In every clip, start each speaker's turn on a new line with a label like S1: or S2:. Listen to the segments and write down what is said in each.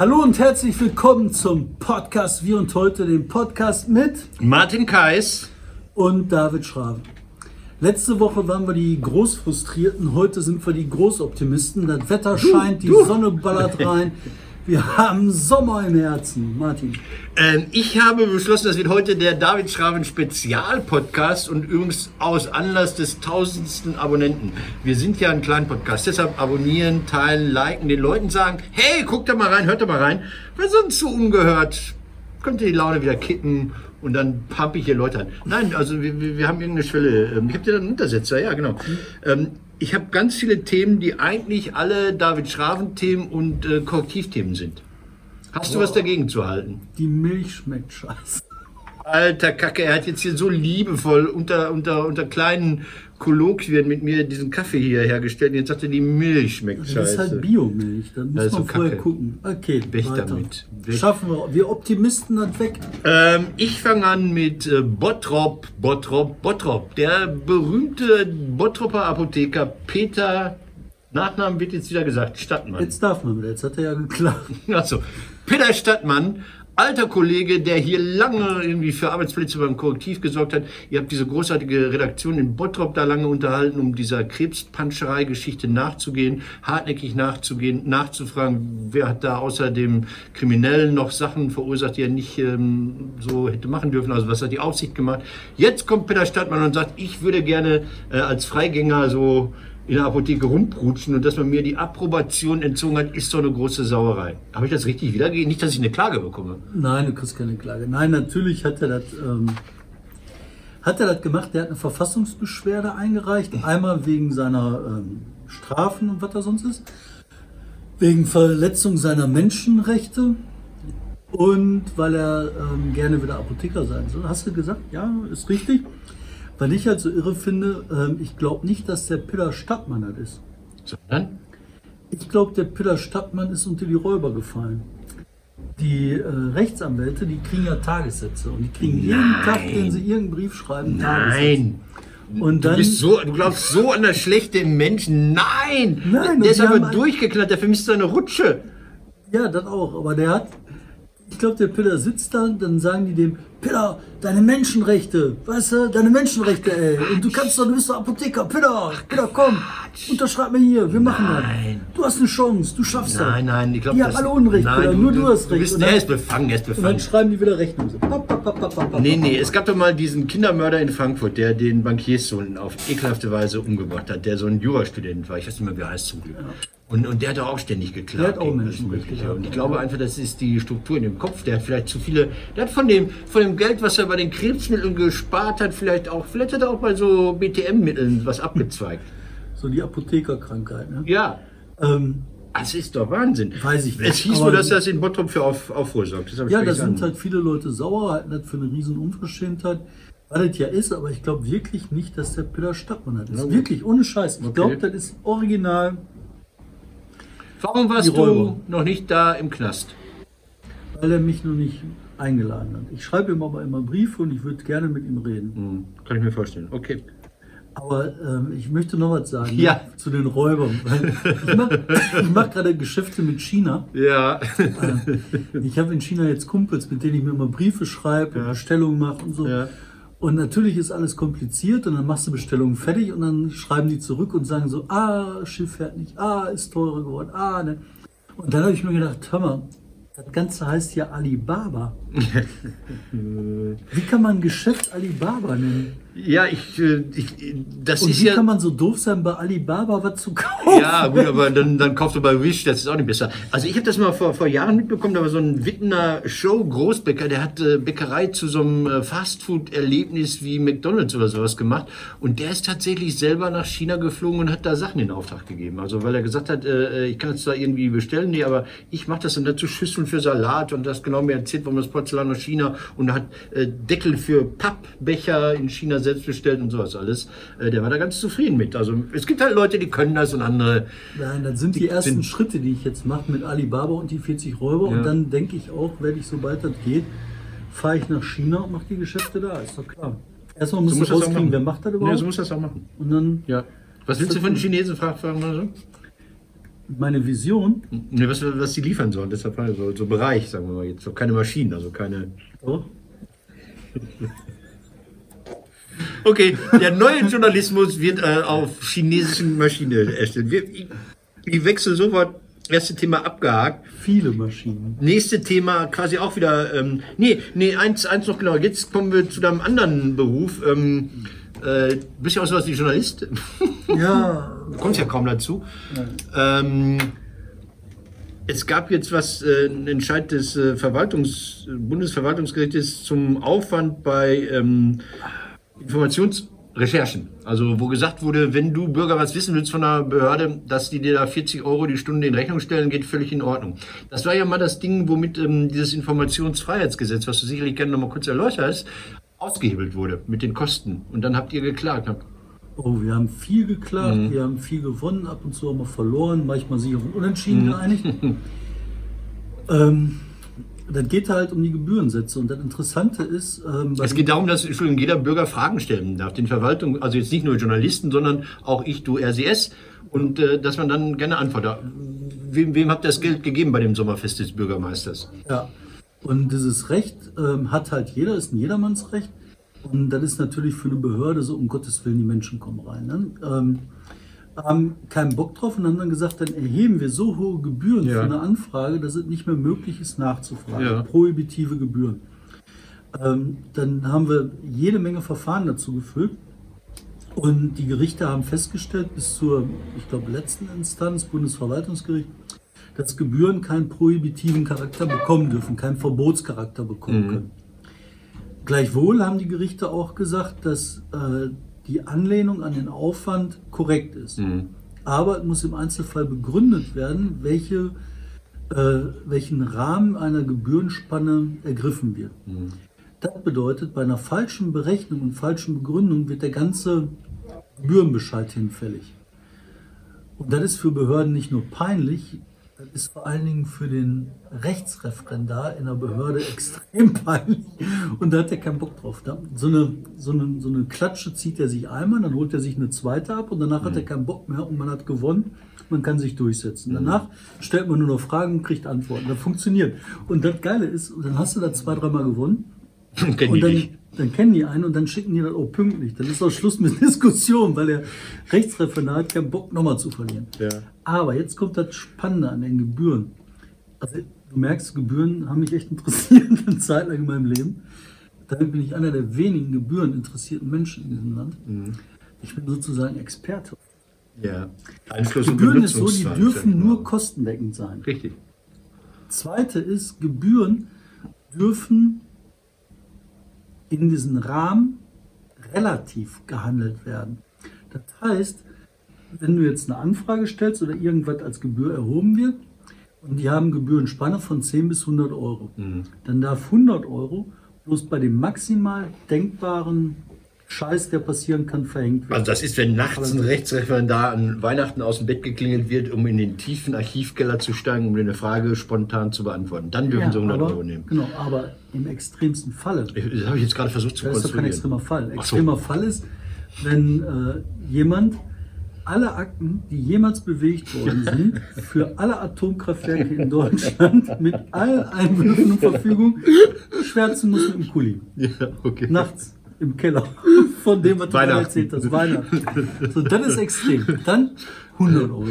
S1: Hallo und herzlich willkommen zum Podcast Wir und heute, den Podcast mit
S2: Martin Kais
S1: und David Schraven. Letzte Woche waren wir die Großfrustrierten, heute sind wir die Großoptimisten. Das Wetter scheint, die Sonne ballert rein. Wir haben Sommer im Herzen. Martin.
S2: Ähm, ich habe beschlossen, das wird heute der David Schraven Spezialpodcast und übrigens aus Anlass des tausendsten Abonnenten. Wir sind ja ein kleiner Podcast, deshalb abonnieren, teilen, liken, den Leuten sagen, hey, guckt da mal rein, hört da mal rein, weil sonst so ungehört könnte die Laune wieder kippen und dann pump ich hier Leute an. Nein, also wir, wir haben irgendeine Schwelle. Ähm, Ich habe dir dann einen Untersetzer, ja genau. Ähm, ich habe ganz viele Themen, die eigentlich alle David Schraven-Themen und äh, Korrektivthemen sind. Hast du was dagegen zu halten?
S1: Die Milch schmeckt scheiße.
S2: Alter Kacke, er hat jetzt hier so liebevoll unter, unter, unter kleinen Kolloquien mit mir diesen Kaffee hier hergestellt. Und jetzt sagt er, die Milch schmeckt
S1: Das
S2: scheiße.
S1: ist halt Biomilch, da muss
S2: Das ist
S1: man vorher
S2: Kacke.
S1: gucken. Okay,
S2: Weg
S1: weiter.
S2: damit. Weg.
S1: Schaffen wir. Wir Optimisten das weg.
S2: Ähm, ich fange an mit äh, Bottrop, Bottrop, Bottrop. Der berühmte Bottropper Apotheker Peter, Nachnamen wird jetzt wieder gesagt, Stadtmann.
S1: Jetzt darf man wieder, jetzt hat er ja geklagt.
S2: Achso, Peter Stadtmann, alter Kollege, der hier lange irgendwie für Arbeitsplätze beim Korrektiv gesorgt hat. Ihr habt diese großartige Redaktion in Bottrop da lange unterhalten, um dieser Krebspanscherei-Geschichte nachzugehen, hartnäckig nachzugehen, nachzufragen, wer hat da außer dem Kriminellen noch Sachen verursacht, die er nicht ähm, so hätte machen dürfen. Also was hat die Aufsicht gemacht? Jetzt kommt Peter Stadtmann und sagt, ich würde gerne äh, als Freigänger so in der Apotheke rumprutschen und dass man mir die Approbation entzogen hat, ist doch eine große Sauerei. Habe ich das richtig wiedergegeben? Nicht, dass ich eine Klage bekomme.
S1: Nein, du kriegst keine Klage. Nein, natürlich hat er das, ähm, hat er das gemacht. Der hat eine Verfassungsbeschwerde eingereicht. Einmal wegen seiner ähm, Strafen und was da sonst ist. Wegen Verletzung seiner Menschenrechte. Und weil er ähm, gerne wieder Apotheker sein soll. Hast du gesagt? Ja, ist richtig. Weil ich halt so irre finde, ähm, ich glaube nicht, dass der Piller Stadtmann das ist.
S2: Sondern?
S1: Ich glaube, der Piller Stadtmann ist unter die Räuber gefallen. Die äh, Rechtsanwälte, die kriegen ja Tagessätze und die kriegen jeden Tag, den sie irgendeinen Brief schreiben, Tagessätze.
S2: Nein.
S1: Und
S2: Du,
S1: dann,
S2: bist so, du glaubst so an das Schlechte im Menschen. Nein!
S1: Nein,
S2: der ist aber
S1: ein-
S2: durchgeknallt, der vermisst seine Rutsche.
S1: ja, das auch, aber der hat, ich glaube, der Piller sitzt da, dann sagen die dem, Piller, deine Menschenrechte, weißt du, deine Menschenrechte, ey. Und du kannst doch, du bist doch Apotheker, Piller, Piller, komm, unterschreib mir hier, wir machen
S2: Nein.
S1: das. Du hast eine Chance, du schaffst das.
S2: Nein, nein, ich glaube,
S1: Die haben alle Unrecht, Piller, nur du hast
S2: Du
S1: recht.
S2: bist,
S1: dann-
S2: ist befangen, der ist
S1: Und dann
S2: befangen.
S1: schreiben die wieder Rechnung. So, pap, pap, pap.
S2: Nee, nee, es gab doch mal diesen Kindermörder in Frankfurt, der den Bankierssohn auf ekelhafte Weise umgebracht hat, der so ein Jurastudent war. Ich weiß nicht mehr, wie er heißt zum Glück. Und, und der hat doch auch ständig geklagt.
S1: Der hat auch Menschen geklagt,
S2: Und ich
S1: ja.
S2: glaube einfach, das ist die Struktur in dem Kopf. Der hat vielleicht zu viele, der hat von dem, von dem Geld, was er bei den Krebsmitteln gespart hat, vielleicht auch, vielleicht hat er auch bei so BTM-Mitteln was abgezweigt.
S1: So die Apothekerkrankheit, ne?
S2: Ja.
S1: Ähm,
S2: Das ist doch Wahnsinn.
S1: Weiß ich nicht,
S2: Es hieß nur, dass das in Bottrop für Auf, Aufruhr sorgt.
S1: Ja, da sind halt viele Leute sauer, halten das für eine riesen Unverschämtheit. Was das ja ist, aber ich glaube wirklich nicht, dass der Peter Stadtmann das ist. Wirklich, ohne Scheiß. Ich
S2: Okay.
S1: glaube, das ist original,
S2: Warum warst du noch nicht da im Knast?
S1: weil er mich noch nicht eingeladen hat. Ich schreibe ihm aber immer Briefe und ich würde gerne mit ihm reden.
S2: Hm, kann ich mir vorstellen. Okay.
S1: Aber ähm, ich möchte noch was sagen ne,
S2: Ja.
S1: zu den Räubern. Ich mache mach gerade Geschäfte mit China.
S2: Ja.
S1: Ich habe in China jetzt Kumpels, mit denen ich mir immer Briefe schreibe und
S2: Ja.
S1: Bestellungen mache und so.
S2: Ja.
S1: Und natürlich ist alles kompliziert und dann machst du Bestellungen fertig und dann schreiben die zurück und sagen so, ah, Schiff fährt nicht, ah, ist teurer geworden, ah, ne. Und dann habe ich mir gedacht, hör mal, das Ganze heißt ja Alibaba. Wie kann man ein Geschäft Alibaba nennen?
S2: Ja, ich, äh, ich das
S1: Und
S2: ist
S1: wie
S2: ja.
S1: kann man so doof sein, bei Alibaba was zu kaufen?
S2: Ja, gut, aber dann, dann kaufst du bei Wish, das ist auch nicht besser. Also ich habe das mal vor, vor Jahren mitbekommen, da war so ein Wittener Show-Großbäcker, der hat äh, Bäckerei zu so einem äh, Fastfood-Erlebnis wie McDonalds oder sowas gemacht. Und der ist tatsächlich selber nach China geflogen und hat da Sachen in Auftrag gegeben. Also weil er gesagt hat, äh, ich kann es da irgendwie bestellen, nee, aber ich mache das dann dazu Schüsseln für Salat und das genau mir erzählt, warum das Porzellan aus China und hat äh, Deckel für Pappbecher in China selbst bestellt und sowas alles. Äh, der war da ganz zufrieden mit. Also es gibt halt Leute, die können das und andere
S1: Nein, das sind die ersten
S2: sind-
S1: Schritte, die ich jetzt mache mit Alibaba und die 40 Räuber.
S2: Ja.
S1: Und dann denke ich auch, werde ich, sobald das geht, fahre ich nach China und mache die Geschäfte da, ist doch klar. Erstmal
S2: das auch
S1: rauskriegen,
S2: machen.
S1: wer macht das
S2: Ja,
S1: überhaupt.
S2: so muss das auch machen.
S1: und dann,
S2: Ja. Was willst du von den Chinesen fragen? fragen oder so?
S1: meine Vision,
S2: Ne, was, was die liefern sollen, deshalb so, so Bereich, sagen wir mal jetzt. So keine Maschinen, also keine.
S1: oh,
S2: Okay, der neue Journalismus wird äh, auf chinesischen Maschinen erstellt. Wir, ich, ich wechsle sofort. Erste Thema abgehakt.
S1: viele Maschinen.
S2: Nächste Thema quasi auch wieder. Ähm, nee, nee, eins, eins noch genau. Jetzt kommen wir zu deinem anderen Beruf. Ähm, äh, bist ja auch sowas wie Journalist.
S1: Ja,
S2: Du kommst ja kaum dazu. Ähm, es gab jetzt was, äh, ein Entscheid des äh, Verwaltungs, Bundesverwaltungsgerichtes zum Aufwand bei ähm, Informationsrecherchen. Also wo gesagt wurde, wenn du Bürger was wissen willst von einer Behörde, dass die dir da 40 Euro die Stunde in Rechnung stellen, geht völlig in Ordnung. Das war ja mal das Ding, womit ähm, dieses Informationsfreiheitsgesetz, was du sicherlich gerne noch mal kurz erläuterst, ausgehebelt wurde mit den Kosten. Und dann habt ihr geklagt. Habt-
S1: oh, wir haben viel geklagt, wir haben viel gewonnen, ab und zu haben wir verloren, manchmal sich auf Unentschieden geeinigt. ähm, dann geht halt um die Gebührensätze. Und das Interessante ist, ähm,
S2: Es geht darum, dass Entschuldigung, jeder Bürger Fragen stellen darf, den Verwaltung, also jetzt nicht nur Journalisten, sondern auch ich, du, RCS, und äh, dass man dann gerne antwortet. Wem, wem habt ihr das Geld gegeben bei dem Sommerfest des Bürgermeisters?
S1: Ja. Und dieses Recht ähm, hat halt jeder, ist ein Jedermannsrecht. Und das ist natürlich für eine Behörde so, um Gottes Willen, die Menschen kommen rein. Ne? Ähm, haben keinen Bock drauf und haben dann gesagt, dann erheben wir so hohe Gebühren
S2: Ja.
S1: für eine Anfrage, dass es nicht mehr möglich ist, nachzufragen.
S2: Ja.
S1: Prohibitive Gebühren. Ähm, dann haben wir jede Menge Verfahren dazu gefüllt. Und die Gerichte haben festgestellt, bis zur, ich glaube, letzten Instanz, Bundesverwaltungsgericht, dass Gebühren keinen prohibitiven Charakter bekommen dürfen, keinen Verbotscharakter bekommen können. Gleichwohl haben die Gerichte auch gesagt, dass äh, die Anlehnung an den Aufwand korrekt ist. Aber es muss im Einzelfall begründet werden, welche, äh, welchen Rahmen einer Gebührenspanne ergriffen wird. Das bedeutet, bei einer falschen Berechnung und falschen Begründung wird der ganze Gebührenbescheid hinfällig. Und das ist für Behörden nicht nur peinlich, das ist vor allen Dingen für den Rechtsreferendar in der Behörde extrem peinlich. Und da hat er keinen Bock drauf. So eine, so, eine, so eine Klatsche zieht er sich einmal, dann holt er sich eine zweite ab und danach hat er keinen Bock mehr und man hat gewonnen. Man kann sich durchsetzen. Danach stellt man nur noch Fragen und kriegt Antworten. Das funktioniert. Und das Geile ist, dann hast du da zwei, dreimal gewonnen. Und dann. Dann kennen die einen und dann schicken die das auch pünktlich. Dann ist auch Schluss mit Diskussion, weil der Rechtsreferendar hat keinen Bock, nochmal zu verlieren.
S2: Ja.
S1: Aber jetzt kommt das Spannende an den Gebühren. Also, du merkst, Gebühren haben mich echt interessiert eine Zeit lang in meinem Leben. Damit bin ich einer der wenigen gebühreninteressierten Menschen in diesem Land.
S2: Mhm.
S1: Ich bin sozusagen Experte.
S2: Ja. Einfluss und
S1: Gebühren ist so, die dürfen
S2: ich
S1: nur
S2: mal.
S1: kostendeckend sein.
S2: Richtig.
S1: Zweite ist, Gebühren dürfen in diesen Rahmen relativ gehandelt werden. Das heißt, wenn du jetzt eine Anfrage stellst oder irgendwas als Gebühr erhoben wird und die haben Gebührenspanne von 10 bis 100 Euro, dann darf 100 Euro bloß bei dem maximal denkbaren Scheiß, der passieren kann, verhängt werden.
S2: Also das ist, wenn nachts ein Rechtsreferendar an Weihnachten aus dem Bett geklingelt wird, um in den tiefen Archivkeller zu steigen, um eine Frage spontan zu beantworten. Dann dürfen
S1: Ja,
S2: sie 100
S1: aber,
S2: Euro nehmen.
S1: Genau, aber im extremsten Falle
S2: Das habe ich jetzt gerade versucht zu
S1: Das ist doch kein extremer Fall.
S2: Ach so.
S1: Extremer Fall ist, wenn äh, jemand alle Akten, die jemals bewegt worden sind, für alle Atomkraftwerke in Deutschland mit allen Einwürfen und Verfügung schwärzen muss mit dem Kuli.
S2: Ja, okay.
S1: Nachts im Keller. Von dem, was du gerade erzählt hast. Weihnachten. So, das ist extrem. Dann 100 Euro.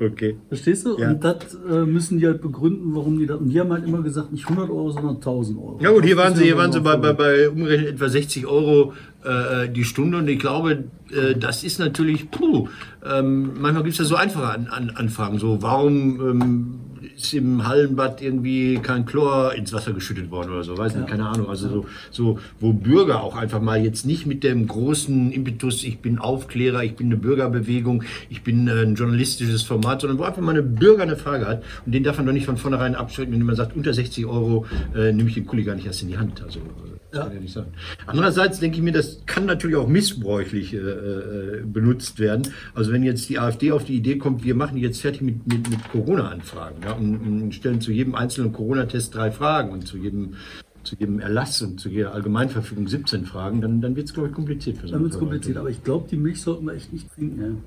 S2: Okay.
S1: Verstehst du?
S2: Ja.
S1: Und das äh, müssen die halt begründen, warum die das. Und die haben halt immer gesagt, nicht 100 Euro, sondern 1000 Euro.
S2: Ja gut, hier waren sie, hier waren sie bei, bei, bei umgerechnet etwa 60 Euro äh, die Stunde und ich glaube, äh, das ist natürlich, puh, ähm, manchmal gibt es ja so einfache an, an, Anfragen, so warum ähm, ist im Hallenbad irgendwie kein Chlor ins Wasser geschüttet worden oder so, weiß nicht, keine Ahnung. Also so, so, wo Bürger auch einfach mal jetzt nicht mit dem großen Impetus, ich bin Aufklärer, ich bin eine Bürgerbewegung, ich bin äh, ein journalistisches Format, sondern wo einfach mal eine Bürger eine Frage hat und den darf man doch nicht von vornherein abschrecken, wenn man sagt, unter 60 Euro äh, nehme ich den Kuli gar nicht erst in die Hand. Also äh,
S1: Ja.
S2: kann ja nicht sein. Andererseits denke ich mir, das kann natürlich auch missbräuchlich äh, äh, benutzt werden. Also wenn jetzt die AfD auf die Idee kommt, wir machen jetzt fertig mit, mit, mit Corona-Anfragen ja, und, und stellen zu jedem einzelnen Corona-Test drei Fragen und zu jedem, zu jedem Erlass und zu jeder Allgemeinverfügung 17 Fragen, dann, dann wird es, glaube ich, kompliziert für so
S1: Dann wird es kompliziert, aber ich glaube, die Milch sollten wir echt nicht trinken.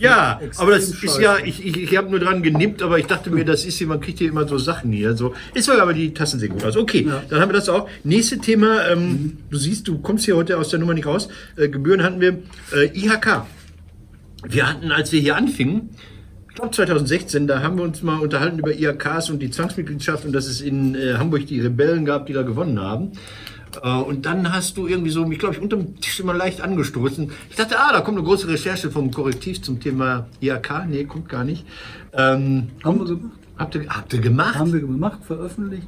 S1: Ja.
S2: Aber das ist
S1: scheiße.
S2: ja, ich, ich, ich habe nur dran genippt, aber ich dachte mir, das ist hier, man kriegt hier immer so Sachen hier. So. Ist aber die Tassen sehen gut aus. Okay,
S1: Ja.
S2: dann haben wir das auch. Nächste Thema, ähm, du siehst, du kommst hier heute aus der Nummer nicht raus. Äh, Gebühren hatten wir. Äh, IHK. Wir hatten, als wir hier anfingen, ich glaube 2016, da haben wir uns mal unterhalten über IHKs und die Zwangsmitgliedschaft und dass es in äh, Hamburg die Rebellen gab, die da gewonnen haben. Äh, und dann hast du irgendwie so, mich glaube ich, unterm Tisch immer leicht angestoßen. Ich dachte, ah, da kommt eine große Recherche vom Korrektiv zum Thema IHK. Nee, kommt gar nicht. Ähm,
S1: Haben wir gemacht?
S2: habt, ihr, habt ihr gemacht?
S1: Haben wir gemacht, veröffentlicht.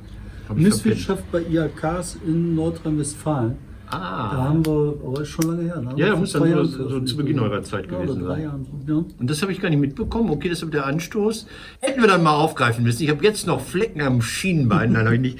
S1: Misswirtschaft bei IHKs in Nordrhein-Westfalen. Da
S2: Ah.
S1: haben wir, aber ist schon lange her. Ne?
S2: Ja,
S1: Vor
S2: muss dann so- so zu Beginn eurer Zeit
S1: ja,
S2: gewesen sein.
S1: Jahren. Ja.
S2: Und das habe ich gar nicht mitbekommen. Okay, das ist der Anstoß. Hätten wir dann mal aufgreifen müssen. Ich habe jetzt noch Flecken am Schienbein. Nein, habe ich nicht.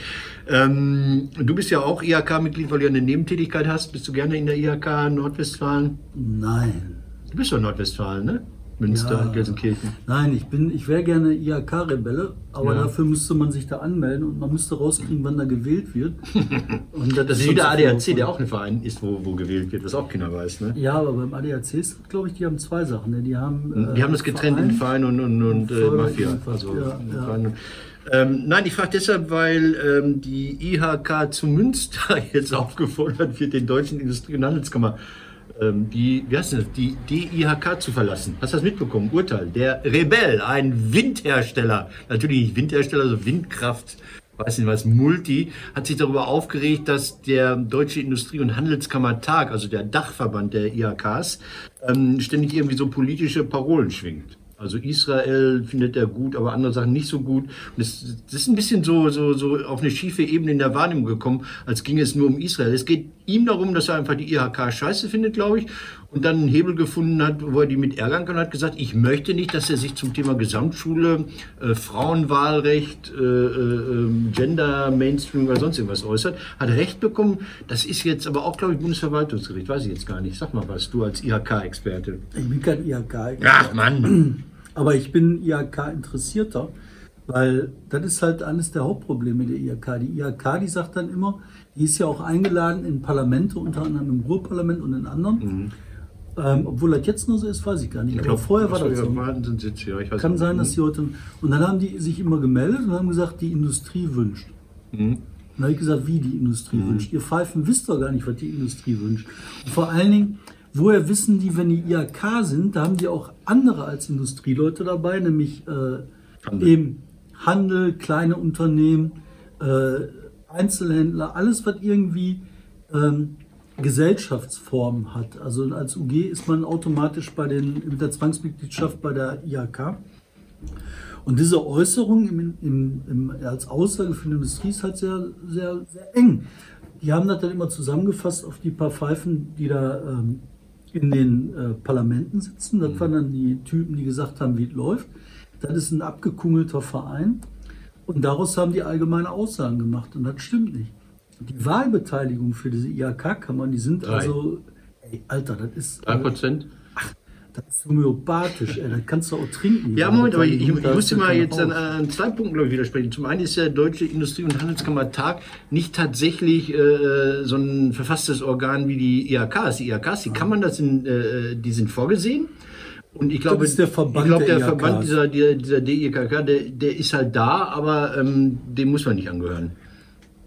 S2: Ähm, du bist ja auch IHK-Mitglied, weil du ja eine Nebentätigkeit hast. Bist du gerne in der IHK Nordwestfalen?
S1: Nein.
S2: Du bist doch Nordwestfalen, ne? Münster,
S1: Ja.
S2: Gelsenkirchen.
S1: Nein, ich bin, ich wäre gerne IHK-Rebelle, aber
S2: Ja.
S1: dafür müsste man sich da anmelden und man müsste rauskriegen, wann da gewählt wird. Und
S2: Das ist
S1: schon
S2: wie der ADAC, der auch ein Verein ist, wo, wo gewählt wird, was auch keiner weiß, ne?
S1: Ja, aber beim ADAC ist, glaube ich, die haben zwei Sachen. Ne? Die haben,
S2: Die
S1: äh,
S2: haben das getrennt in Verein und, und, und äh, Mafia. Also,
S1: ja.
S2: Verein Ähm, nein, ich frage deshalb, weil ähm, die IHK zu Münster jetzt aufgefordert wird, den Deutschen Industrie- und Handelskammer, die, wie heißt das, die DIHK zu verlassen. Hast du das mitbekommen? Urteil. Der Rebell, ein Windhersteller, natürlich nicht Windhersteller, also Windkraft, weiß nicht was, Multi, hat sich darüber aufgeregt, dass der Deutsche Industrie- und Handelskammertag, also der Dachverband der IHKs, ähm, ständig irgendwie so politische Parolen schwingt. Also Israel findet er gut, aber andere Sachen nicht so gut. Und das, das ist ein bisschen so, so, so auf eine schiefe Ebene in der Wahrnehmung gekommen, als ging es nur um Israel. Es geht ihm darum, dass er einfach die IHK scheiße findet, glaube ich, und dann einen Hebel gefunden hat, wo er die mit ärgern kann hat gesagt, ich möchte nicht, dass er sich zum Thema Gesamtschule, äh, Frauenwahlrecht, äh, äh, Gender, Mainstream oder sonst irgendwas äußert. Hat Recht bekommen. Das ist jetzt aber auch, glaube ich, Bundesverwaltungsgericht. Weiß ich jetzt gar nicht. Sag mal was, du als IHK-Experte.
S1: Ich bin kein IHK.
S2: Ach Mann.
S1: Aber ich bin IHK-Interessierter, weil das ist halt eines der Hauptprobleme der IHK. Die IHK, die sagt dann immer, die ist ja auch eingeladen in Parlamente, unter anderem im Ruhrparlament und in anderen. Ähm, obwohl das jetzt nur so ist, weiß ich gar nicht.
S2: Ich
S1: Aber
S2: glaube,
S1: vorher war das so.
S2: sind Sitze, ja. Ich weiß
S1: Kann sein, dass die heute. Und dann haben die sich immer gemeldet und haben gesagt, die Industrie wünscht.
S2: Mhm.
S1: Dann habe ich gesagt, wie die Industrie wünscht. Ihr Pfeifen wisst doch gar nicht, was die Industrie wünscht. Und vor allen Dingen, woher wissen die, wenn die IHK sind, da haben die auch andere als Industrieleute dabei, nämlich äh,
S2: Handel.
S1: eben Handel, kleine Unternehmen, äh, Einzelhändler, alles, was irgendwie ähm, Gesellschaftsform hat. Also als UG ist man automatisch bei den, mit der Zwangsmitgliedschaft bei der IHK. Und diese Äußerung im, im, im, als Aussage für die Industrie ist halt sehr, sehr, sehr eng. Die haben das dann immer zusammengefasst auf die paar Pfeifen, die da ähm, in den äh, Parlamenten sitzen. Das waren dann die Typen, die gesagt haben, wie es läuft. Das ist ein abgekungelter Verein. Und daraus haben die allgemeine Aussagen gemacht. Und das stimmt nicht. Die Wahlbeteiligung für diese IHK-Kammern, die sind
S2: Drei.
S1: also, ey, Alter, das ist,
S2: Drei Prozent?
S1: das ist homöopathisch, ey, das kannst du auch trinken.
S2: Ja, Moment, aber ich, ich, muss dir
S1: ja
S2: mal jetzt an, an zwei Punkten, glaube ich, widersprechen. Zum einen ist der Deutsche Industrie- und Handelskammertag nicht tatsächlich äh, so ein verfasstes Organ wie die IHKs. Die IHKs, die Kammern, das sind, äh, die sind vorgesehen. Und ich glaube,
S1: ist der Verband
S2: ich glaube, der,
S1: der.
S2: Verband dieser, dieser, dieser DIKK, der, der ist halt da, aber ähm, dem muss man nicht angehören.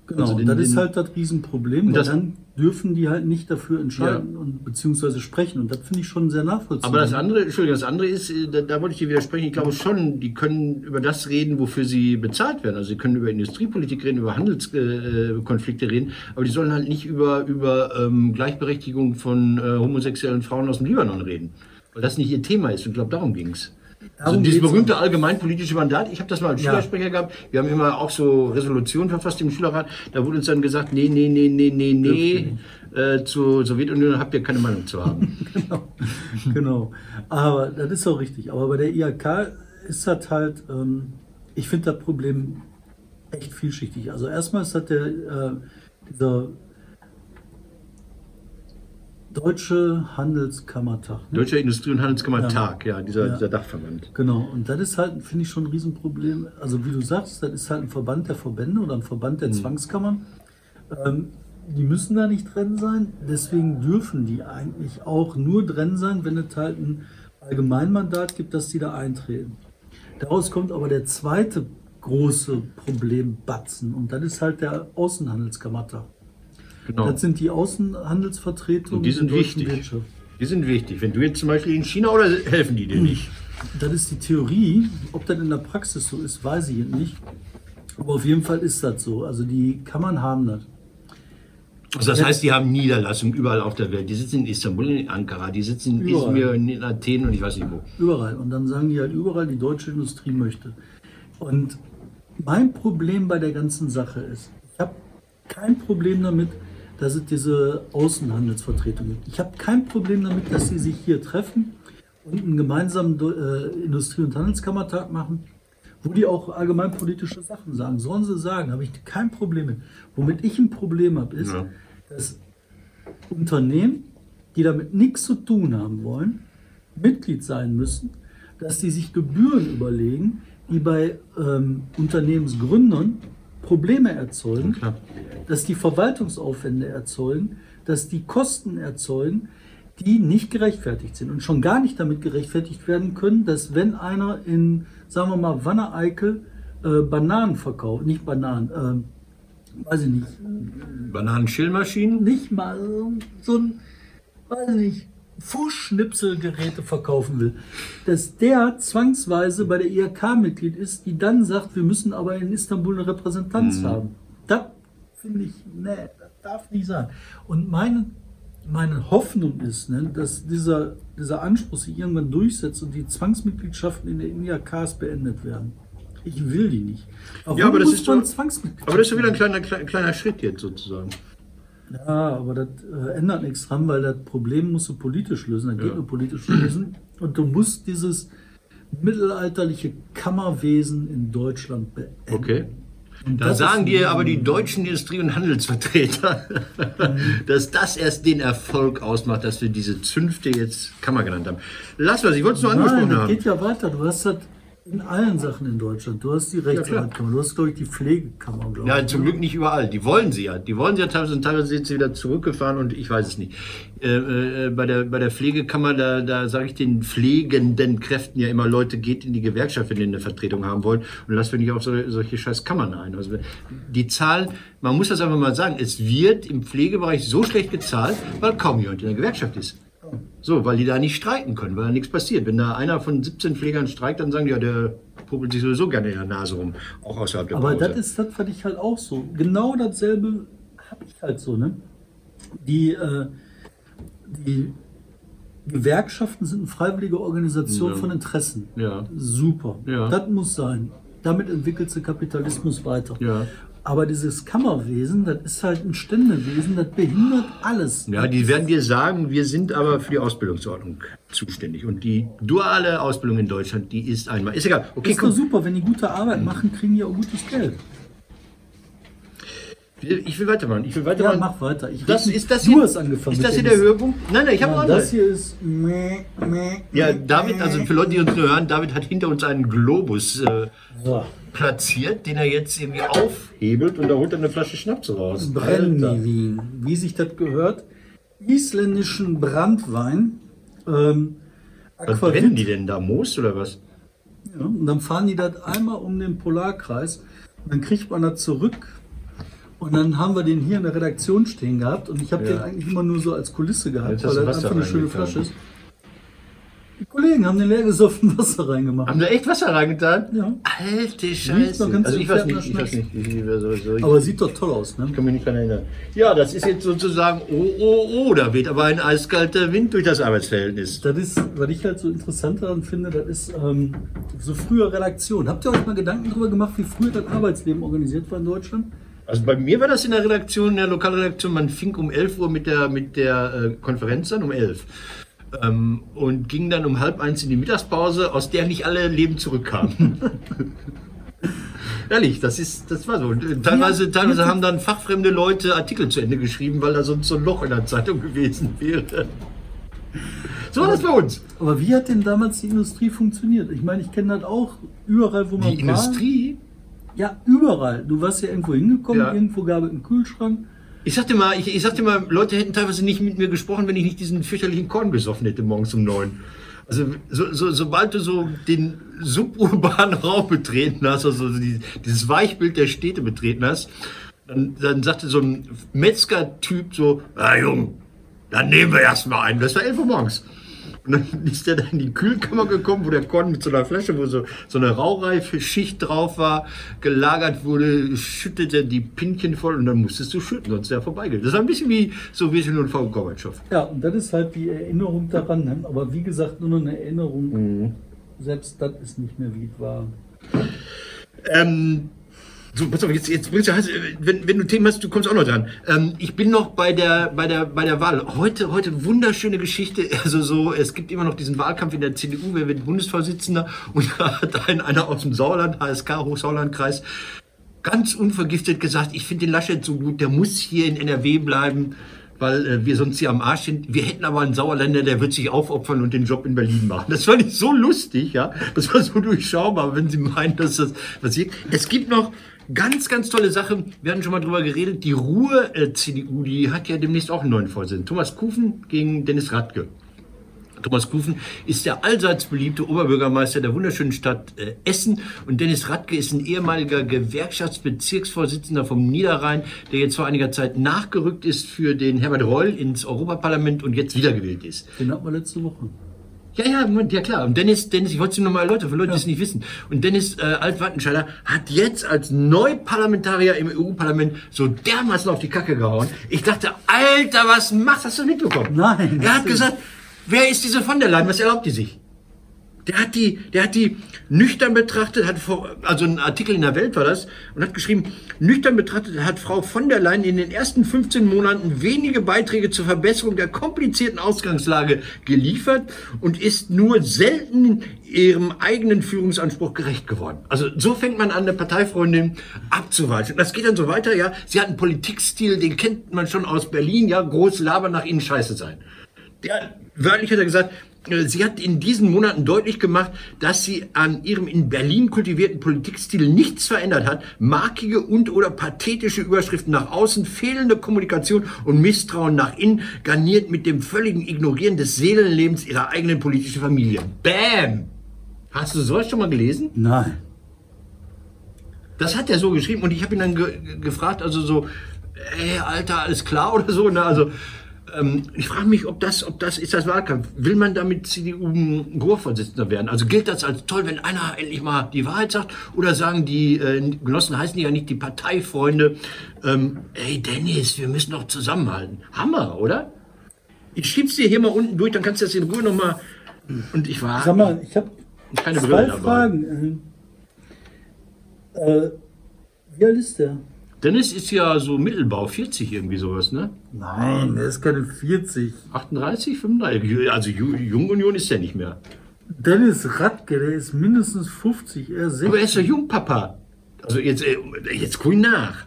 S1: Genau,
S2: also den-
S1: das ist
S2: den-
S1: halt das Riesenproblem, weil
S2: das-
S1: dann dürfen die halt nicht dafür entscheiden und beziehungsweise sprechen. Und das finde ich schon sehr nachvollziehbar.
S2: Aber das andere, Entschuldigung, das andere ist, äh, da, da wollte ich dir widersprechen, ich glaube schon, die können über das reden, wofür sie bezahlt werden. Also sie können über Industriepolitik reden, über Handelskonflikte äh, Konflikte reden, aber die sollen halt nicht über, über ähm, Gleichberechtigung von äh, homosexuellen Frauen aus dem Libanon reden. Weil das nicht ihr Thema ist. Und ich glaube, darum ging es. Also dieses berühmte allgemeinpolitische Mandat, ich habe das mal als
S1: Ja.
S2: Schülersprecher gehabt, wir haben immer auch so Resolutionen verfasst im Schülerrat, da wurde uns dann gesagt, nee, nee, nee, nee, nee, nee, äh, zur Sowjetunion habt ihr keine Meinung zu haben.
S1: genau. genau. Aber das ist auch richtig. Aber bei der IHK ist das halt, ähm, ich finde das Problem echt vielschichtig. Also erstmal ist das der, äh, dieser Deutsche Handelskammertag. ne?
S2: Deutscher Industrie- und Handelskammertag, ja, dieser,
S1: Ja.
S2: dieser Dachverband.
S1: Genau, und das ist halt, finde ich, schon ein Riesenproblem. Also wie du sagst, das ist halt ein Verband der Verbände oder ein Verband der Zwangskammern. Ähm, die müssen da nicht drin sein, deswegen dürfen die eigentlich auch nur drin sein, wenn es halt ein Allgemeinmandat gibt, dass die da eintreten. Daraus kommt aber der zweite große Problembatzen und das ist halt der Außenhandelskammertag.
S2: Genau.
S1: Das sind die Außenhandelsvertretungen
S2: Und die sind
S1: der
S2: wichtig.
S1: Wirtschaft.
S2: Die sind wichtig. Wenn du jetzt zum Beispiel in China oder helfen die dir nicht?
S1: Das ist die Theorie. Ob das in der Praxis so ist, weiß ich jetzt nicht. Aber auf jeden Fall ist das so. Also die Kammern haben das.
S2: Also das heißt, die haben Niederlassungen überall auf der Welt. Die sitzen in Istanbul, in Ankara, die sitzen in
S1: Überall.
S2: Izmir, in Athen und ich weiß nicht wo.
S1: Überall. Und dann sagen die halt überall, die deutsche Industrie möchte. Und mein Problem bei der ganzen Sache ist, ich habe kein Problem damit, dass es diese Außenhandelsvertretung gibt. Ich habe kein Problem damit, dass sie sich hier treffen und einen gemeinsamen äh, Industrie- und Handelskammertag machen, wo die auch allgemeinpolitische Sachen sagen. Sollen sie sagen, habe ich kein Problem mit. Womit ich ein Problem habe, ist,
S2: Ja.
S1: dass Unternehmen, die damit nichts zu tun haben wollen, Mitglied sein müssen, dass die sich Gebühren überlegen, die bei ähm, Unternehmensgründern Probleme erzeugen,
S2: Klar.
S1: dass die Verwaltungsaufwände erzeugen, dass die Kosten erzeugen, die nicht gerechtfertigt sind und schon gar nicht damit gerechtfertigt werden können, dass wenn einer in, sagen wir mal, Wanne-Eickel äh, Bananen verkauft, nicht Bananen, ähm, weiß ich nicht,
S2: Bananenschillmaschinen?
S1: nicht mal so- so ein, weiß ich nicht, Fußschnipselgeräte verkaufen will, dass der zwangsweise bei der IHK Mitglied ist, die dann sagt, wir müssen aber in Istanbul eine Repräsentanz haben. Das finde ich, nee, das darf nicht sein. Und meine, meine Hoffnung ist, ne, dass dieser, dieser Anspruch sich irgendwann durchsetzt und die Zwangsmitgliedschaften in den IHKs beendet werden. Ich will die nicht. Warum
S2: Ja, aber das ist
S1: Zwangsmitglied
S2: Aber das ist ja wieder ein kleiner, kleiner Schritt jetzt sozusagen.
S1: Ja, aber das äh, ändert nichts dran, weil das Problem musst du politisch lösen. Das geht
S2: Ja.
S1: nur politisch lösen. Und du musst dieses mittelalterliche Kammerwesen in Deutschland beenden.
S2: Okay.
S1: Und
S2: Da sagen dir aber die deutschen Industrie- und Handelsvertreter, dass das erst den Erfolg ausmacht, dass wir diese Zünfte jetzt Kammer genannt haben. Lass was, ich wollte es nur
S1: Nein,
S2: angesprochen
S1: das
S2: haben.
S1: geht ja weiter. Du hast das in allen Sachen in Deutschland. Du hast die Rechtsanwaltkammer, du hast, glaube ich, die Pflegekammer, glaube
S2: Ja,
S1: ich.
S2: zum Glück nicht überall. Die wollen sie ja. Die wollen sie ja teilweise, und teilweise sind sie wieder zurückgefahren und ich weiß es nicht. Äh, äh, bei, der, bei der Pflegekammer, da, da sage ich den pflegenden Kräften ja immer, Leute, geht in die Gewerkschaft, wenn ihr eine Vertretung haben wollt und lasst wir nicht auf so, solche scheiß Kammern ein. Also die Zahlen, man muss das einfach mal sagen, es wird im Pflegebereich so schlecht gezahlt, weil kaum jemand in der Gewerkschaft ist. So, weil die da nicht streiken können, weil da nichts passiert. Wenn da einer von 17 Pflegern streikt, dann sagen die, ja, der puppelt sich sowieso gerne in der Nase rum, auch außerhalb der
S1: Aber
S2: Pause.
S1: das ist, das fand ich halt auch so. Genau dasselbe habe ich halt so, ne? Die, äh, die Gewerkschaften sind eine freiwillige Organisation
S2: Ja.
S1: von Interessen.
S2: Ja.
S1: Super.
S2: Ja.
S1: Das muss sein. Damit entwickelt sich Kapitalismus weiter.
S2: Ja.
S1: Aber dieses Kammerwesen, das ist halt ein Ständewesen, das behindert alles.
S2: Ja, die werden dir sagen, wir sind aber für die Ausbildungsordnung zuständig. Und die duale Ausbildung in Deutschland, die ist einmal. Ist egal. Okay,
S1: ist doch
S2: komm.
S1: super, wenn die gute Arbeit machen, kriegen die auch gutes Geld.
S2: Ich will weitermachen. Ich will
S1: Ja,
S2: weitermachen.
S1: mach weiter. Ich
S2: das, ist das
S1: du
S2: hier,
S1: hast angefangen.
S2: Ist das hier der Höhepunkt? Nein, nein, ich habe
S1: Ja,
S2: noch
S1: das hier ist. meh, meh,
S2: Ja, David, also für Leute, die uns nur hören, David hat hinter uns einen Globus äh,
S1: So.
S2: Platziert, den er jetzt irgendwie aufhebelt und da holt er eine Flasche Schnaps raus. Alter.
S1: Brennivín, wie sich das gehört. Isländischen Brandwein. Ähm,
S2: Was brennen die denn da? Moos oder was?
S1: Ja, und dann fahren die das einmal um den Polarkreis. Dann kriegt man das zurück. Und dann haben wir den hier in der Redaktion stehen gehabt. Und ich habe
S2: Ja.
S1: den eigentlich immer nur so als Kulisse gehabt, weil das einfach eine schöne. Flasche ist. Die Kollegen haben den leer gesoffen Wasser reingemacht.
S2: Haben da echt Wasser reingetan?
S1: Ja.
S2: Alte Scheiße. Also ich weiß nicht, ich weiß nicht. Ich, ich, also, so,
S1: Aber sieht doch toll aus, ne?
S2: Ich kann mich nicht daran erinnern. Ja, das ist jetzt sozusagen, oh, oh, oh, da weht aber ein eiskalter Wind durch das Arbeitsverhältnis.
S1: Das ist, was ich halt so interessant daran finde, das ist ähm, so früher Redaktion. Habt ihr euch mal Gedanken darüber gemacht, wie früher das Arbeitsleben organisiert war in Deutschland?
S2: Also bei mir war das in der Redaktion, in der Lokalredaktion, man fing um 11 Uhr mit der, mit der äh, Konferenz an, um 11. Ähm, und ging dann um halb eins in die Mittagspause, aus der nicht alle Leben zurückkamen. Ehrlich, das, ist, das war so. Teilweise, teilweise haben dann fachfremde Leute Artikel zu Ende geschrieben, weil da sonst so ein Loch in der Zeitung gewesen wäre. So war das bei uns.
S1: Aber wie hat denn damals die Industrie funktioniert? Ich meine, ich kenne das auch überall, wo man
S2: Die
S1: war.
S2: Industrie,
S1: Ja, überall. Du warst ja irgendwo hingekommen,
S2: Ja.
S1: irgendwo gab es einen Kühlschrank.
S2: Ich sagte mal, ich, ich sagte mal, Leute hätten teilweise nicht mit mir gesprochen, wenn ich nicht diesen fürchterlichen Korn gesoffen hätte morgens um neun. Also so, so, sobald du so den suburbanen Raum betreten hast, also die, dieses Weichbild der Städte betreten hast, dann, dann sagte so ein Metzger-Typ so, ah Jung, dann nehmen wir erstmal einen. Das war 11 Uhr morgens. Und dann ist der da in die Kühlkammer gekommen, wo der Korn mit so einer Flasche, wo so, so eine rauchreife Schicht drauf war, gelagert wurde, schüttete die Pinchen voll und dann musstest du schütten, sonst wäre vorbeigeht. Das war ein bisschen wie Sowjetunion und V. Gorbatschow.
S1: Ja, und das ist halt die Erinnerung daran. Ne? Aber wie gesagt, nur noch eine Erinnerung.
S2: Mhm.
S1: Selbst das ist nicht mehr, wie es war.
S2: Ähm, so, pass auf, jetzt, jetzt bringst du, hast, wenn, wenn du Themen hast, du kommst auch noch dran. Ähm, ich bin noch bei der, bei der, bei der Wahl. Heute, heute wunderschöne Geschichte. Also so, es gibt immer noch diesen Wahlkampf in der CDU, wer wird Bundesvorsitzender? Und da hat ein, einer aus dem Sauerland, HSK, Hochsauerlandkreis, ganz unvergiftet gesagt, ich finde den Laschet so gut, der muss hier in NRW bleiben, weil äh, wir sonst hier am Arsch sind. Wir hätten aber einen Sauerländer, der wird sich aufopfern und den Job in Berlin machen. Das fand ich so lustig, ja. Das war so durchschaubar, wenn Sie meinen, dass das passiert. Es gibt noch Ganz, ganz tolle Sache. Wir hatten schon mal drüber geredet. Die Ruhr-CDU, die hat ja demnächst auch einen neuen Vorsitzenden. Thomas Kufen gegen Dennis Radke. Thomas Kufen ist der allseits beliebte Oberbürgermeister der wunderschönen Stadt äh, Essen und Dennis Radke ist ein ehemaliger Gewerkschaftsbezirksvorsitzender vom Niederrhein, der jetzt vor einiger Zeit nachgerückt ist für den Herbert Reul ins Europaparlament und jetzt wiedergewählt ist.
S1: Den hatten wir letzte Woche.
S2: Ja, ja, ja klar. Und Dennis, Dennis, ich wollte es nur mal erläutern, für Leute, die es nicht wissen. Und Dennis äh, Altwattenscheider hat jetzt als Neuparlamentarier im EU-Parlament so dermaßen auf die Kacke gehauen. Ich dachte, Alter, was machst du? Hast du mitbekommen?
S1: Nein.
S2: Er hat gesagt, wer ist diese von der Leyen? Was erlaubt die sich? Der hat die, der hat die nüchtern betrachtet, hat vor, also ein Artikel in der Welt war das, und hat geschrieben, nüchtern betrachtet hat Frau von der Leyen in den ersten 15 Monaten wenige Beiträge zur Verbesserung der komplizierten Ausgangslage geliefert und ist nur selten ihrem eigenen Führungsanspruch gerecht geworden. Also so fängt man an, eine Parteifreundin abzuweichen. Das geht dann so weiter, ja. Sie hat einen Politikstil, den kennt man schon aus Berlin, ja. Groß labern nach ihnen scheiße sein. Der, wörtlich hat er gesagt, Sie hat in diesen Monaten deutlich gemacht, dass sie an ihrem in Berlin kultivierten Politikstil nichts verändert hat. Markige und oder pathetische Überschriften nach außen, fehlende Kommunikation und Misstrauen nach innen, garniert mit dem völligen Ignorieren des Seelenlebens ihrer eigenen politischen Familie. Bam! Hast du sowas schon mal gelesen?
S1: Nein.
S2: Das hat er so geschrieben und ich habe ihn dann ge gefragt, also so, ey, Alter, alles klar oder so. Ne? Also ähm, ich frage mich, ob das, ob das ist das Wahlkampf. Will man damit CDU-Ruhrvorsitzender werden? Also gilt das als toll, wenn einer endlich mal die Wahrheit sagt? Oder sagen die äh, Genossen, heißen die ja nicht die Parteifreunde, ähm, ey Dennis, wir müssen doch zusammenhalten. Hammer, oder? Ich schieb's dir hier mal unten durch, dann kannst du das in Ruhe nochmal. Und ich war.
S1: Sag mal, ich habe
S2: keine
S1: zwei. Fragen. Äh, wie alt ist der?
S2: Dennis ist ja so Mittelbau, 40 irgendwie sowas, ne?
S1: Nein, der ist keine 40.
S2: 38, 35. Also Ju- Jungunion ist ja nicht mehr.
S1: Dennis Radke, der ist mindestens 50, er 60.
S2: Aber er ist ja Jungpapa. Also jetzt, äh, jetzt guck ihn nach.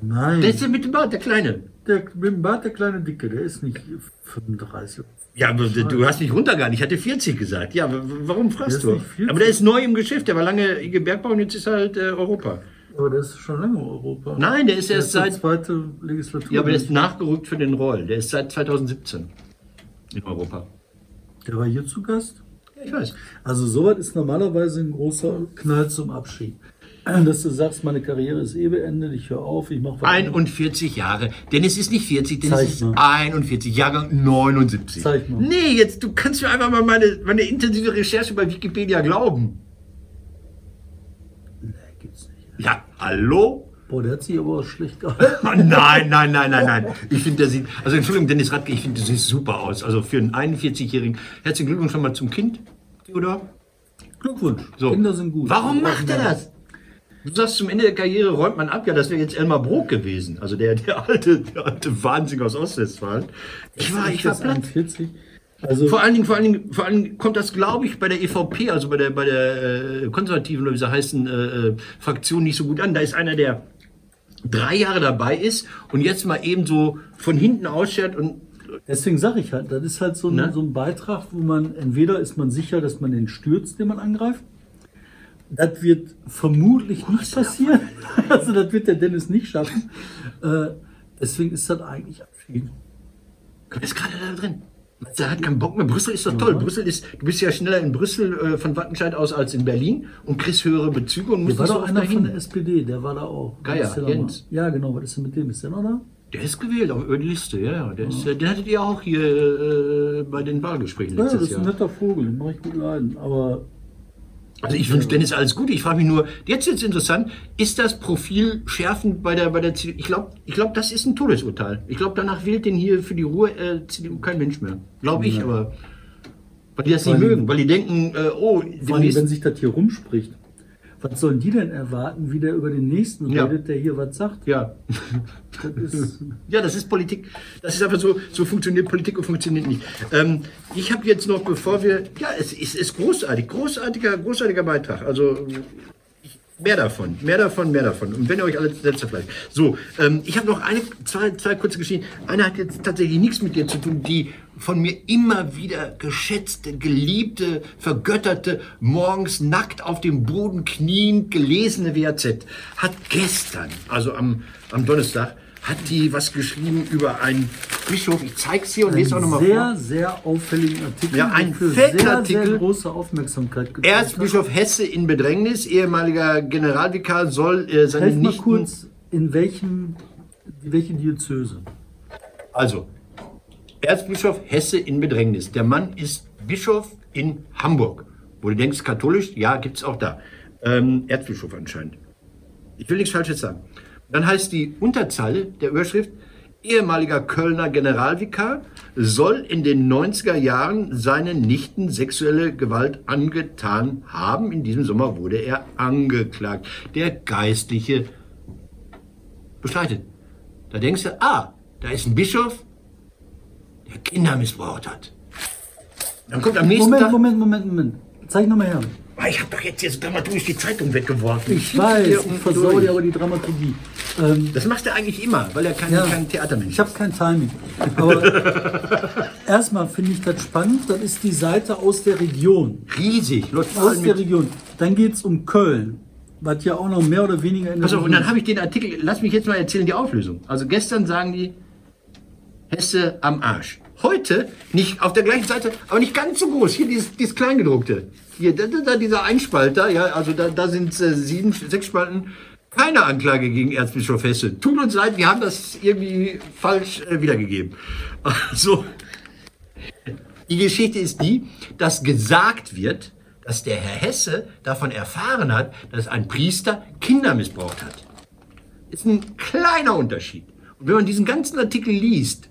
S1: Nein,
S2: Der ist ja mit dem Bart, der Kleine.
S1: der, mit dem Bart der kleine Dicke, der ist nicht 35.
S2: Ja, aber du hast mich runtergegangen. Ich hatte 40 gesagt. Ja, warum fragst
S1: ist
S2: du?
S1: nicht 40.
S2: Aber der ist neu im Geschäft. Der war lange IG Bergbau und jetzt ist er halt äh, Europa.
S1: Aber der ist schon lange in Europa.
S2: Nein, der ist
S1: der
S2: erst
S1: ist
S2: seit.
S1: zweite Legislatur.
S2: Ja, aber der ist nachgerückt für den Roll. Der ist seit 2017 in Europa.
S1: der war hier zu Gast.
S2: Ja, ich weiß.
S1: Also sowas ist normalerweise ein großer Knall zum Abschied. Dass du sagst, meine Karriere ist eh beendet, ich höre auf, ich mache
S2: 41 Jahre. Dennis ist nicht 40, Dennis
S1: Zeig
S2: ist
S1: mal.
S2: 41, Jahrgang 79.
S1: Zeig mal.
S2: Nee, jetzt, du kannst mir einfach mal meine, meine intensive Recherche bei Wikipedia glauben.
S1: Nee, gibt's nicht.
S2: Ja, hallo?
S1: Boah, der hat sich aber schlecht gehalten.
S2: Nein, nein, nein, nein, nein. Ich finde, der sieht, also Entschuldigung, Dennis Radke, ich finde, der sieht super aus. Also für einen 41-Jährigen. Herzlichen Glückwunsch schon mal zum Kind, oder?
S1: Glückwunsch.
S2: So.
S1: Kinder sind gut.
S2: Warum macht er das? Du sagst, zum Ende der Karriere räumt man ab. Ja, das wäre jetzt Elmar Brok gewesen. Also der, der alte, der alte Wahnsinn aus Ostwestfalen. Ich war, ich war platt.
S1: 41. Also,
S2: Vor allen Dingen, vor allen Dingen, vor allen Dingen kommt das, glaube ich, bei der EVP, also bei der, bei der äh, konservativen oder wie sie heißen, äh, äh, Fraktion nicht so gut an. Da ist einer, der drei Jahre dabei ist und jetzt mal eben so von hinten ausschert und
S1: deswegen sage ich halt, das ist halt so ein,
S2: Ne?
S1: so ein Beitrag, wo man entweder ist man sicher, dass man den stürzt, den man angreift. Das wird vermutlich nicht passieren. Also das wird der Dennis nicht schaffen. Äh, deswegen ist das eigentlich Abschied.
S2: ist gerade da drin. Der hat keinen Bock mehr. Brüssel ist doch toll. Brüssel ist, du bist ja schneller in Brüssel äh, von Wattenscheid aus als in Berlin und kriegst höhere Bezüge und musst
S1: war doch einer von
S2: dahin.
S1: der SPD, der war da auch.
S2: Geier, Jens.
S1: Ja, genau. Was ist denn mit dem? Ist der noch da?
S2: Der ist gewählt auf über die Liste, ja. ja. Der ist, äh, den hattet ihr auch hier äh, bei den Wahlgesprächen
S1: Ja, das
S2: letztes
S1: ist ein
S2: Jahr.
S1: netter Vogel, den mache ich gut leiden. Aber
S2: Also ich wünsche Dennis alles Gute. Ich frage mich nur, jetzt ist interessant, ist das Profil schärfend bei der bei der CDU? Ich glaube, ich glaub, das ist ein Todesurteil. Ich glaube, danach wählt den hier für die Ruhe äh, CDU kein Mensch mehr. Glaube ich, aber weil die das nicht
S1: Vor allem-
S2: mögen, weil die denken, äh, oh,
S1: allem, wenn sich das hier rumspricht, was sollen die denn erwarten, wie der über den nächsten
S2: Ja.
S1: redet, der hier was sagt?
S2: ja.
S1: Das ist,
S2: Ja, das ist Politik. Das ist einfach so, so funktioniert Politik und funktioniert nicht. Ähm, ich habe jetzt noch, bevor wir, ja, es ist, ist großartig, großartiger, großartiger Beitrag. Also mehr davon, mehr davon, mehr davon. Und wenn ihr euch alle setzt, vielleicht. So, ähm, ich habe noch eine, zwei, zwei kurze Geschichten. Eine hat jetzt tatsächlich nichts mit dir zu tun, die von mir immer wieder geschätzte, geliebte, vergötterte, morgens nackt auf dem Boden kniend gelesene WAZ hat gestern, also am, am Donnerstag, hat die was geschrieben über einen Bischof. Ich zeig's hier und lese auch nochmal
S1: sehr,
S2: vor.
S1: sehr auffälligen Artikel,
S2: Ja, ein fetter
S1: sehr,
S2: Artikel.
S1: sehr große Aufmerksamkeit.
S2: Erzbischof Hesse in Bedrängnis, ehemaliger Generalvikar, soll äh, seine
S1: Helf mal
S2: Nichten...
S1: kurz, in welchem, welche Diözese?
S2: Also, Erzbischof Hesse in Bedrängnis. Der Mann ist Bischof in Hamburg. Wo du denkst, katholisch, ja, gibt es auch da. Ähm, Erzbischof anscheinend. Ich will nichts Falsches sagen. Dann heißt die Unterzeile der Überschrift, ehemaliger Kölner Generalvikar soll in den 90er Jahren seinen Nichten sexuelle Gewalt angetan haben. In diesem Sommer wurde er angeklagt. Der Geistliche bestreitet. Da denkst du, ah, da ist ein Bischof, Kinder missbraucht hat. Dann kommt am nächsten
S1: Moment,
S2: Tag,
S1: Moment, Moment, Moment. Zeig nochmal her.
S2: Ah, ich habe doch jetzt, jetzt dramaturgisch die Zeitung weggeworfen.
S1: Ich weiß,
S2: Hier
S1: ich
S2: unten
S1: versaue
S2: durch.
S1: dir aber die Dramaturgie. Ähm,
S2: Das macht er eigentlich immer, weil er kein,
S1: Ja.
S2: kein Theatermensch
S1: ich habe kein Timing. Aber erstmal finde ich das spannend. Das ist die Seite aus der Region.
S2: ist. Riesig, läuft
S1: Aus der
S2: mit.
S1: Region. Dann geht es um Köln. Was ja auch noch mehr oder weniger in der
S2: Pass auf, und dann habe ich den Artikel, lass mich jetzt mal erzählen, die Auflösung. Also gestern sagen die, Hesse am Arsch. Heute, nicht auf der gleichen Seite, aber nicht ganz so groß. Hier dieses, dieses Kleingedruckte. Hier, da, da, dieser Einspalter, ja, also da, da sind äh, sieben, sechs Spalten. Keine Anklage gegen Erzbischof Hesse. Tut uns leid, wir haben das irgendwie falsch äh, wiedergegeben. Also, die Geschichte ist die, dass gesagt wird, dass der Herr Hesse davon erfahren hat, dass ein Priester Kinder missbraucht hat. Ist ein kleiner Unterschied. Und wenn man diesen ganzen Artikel liest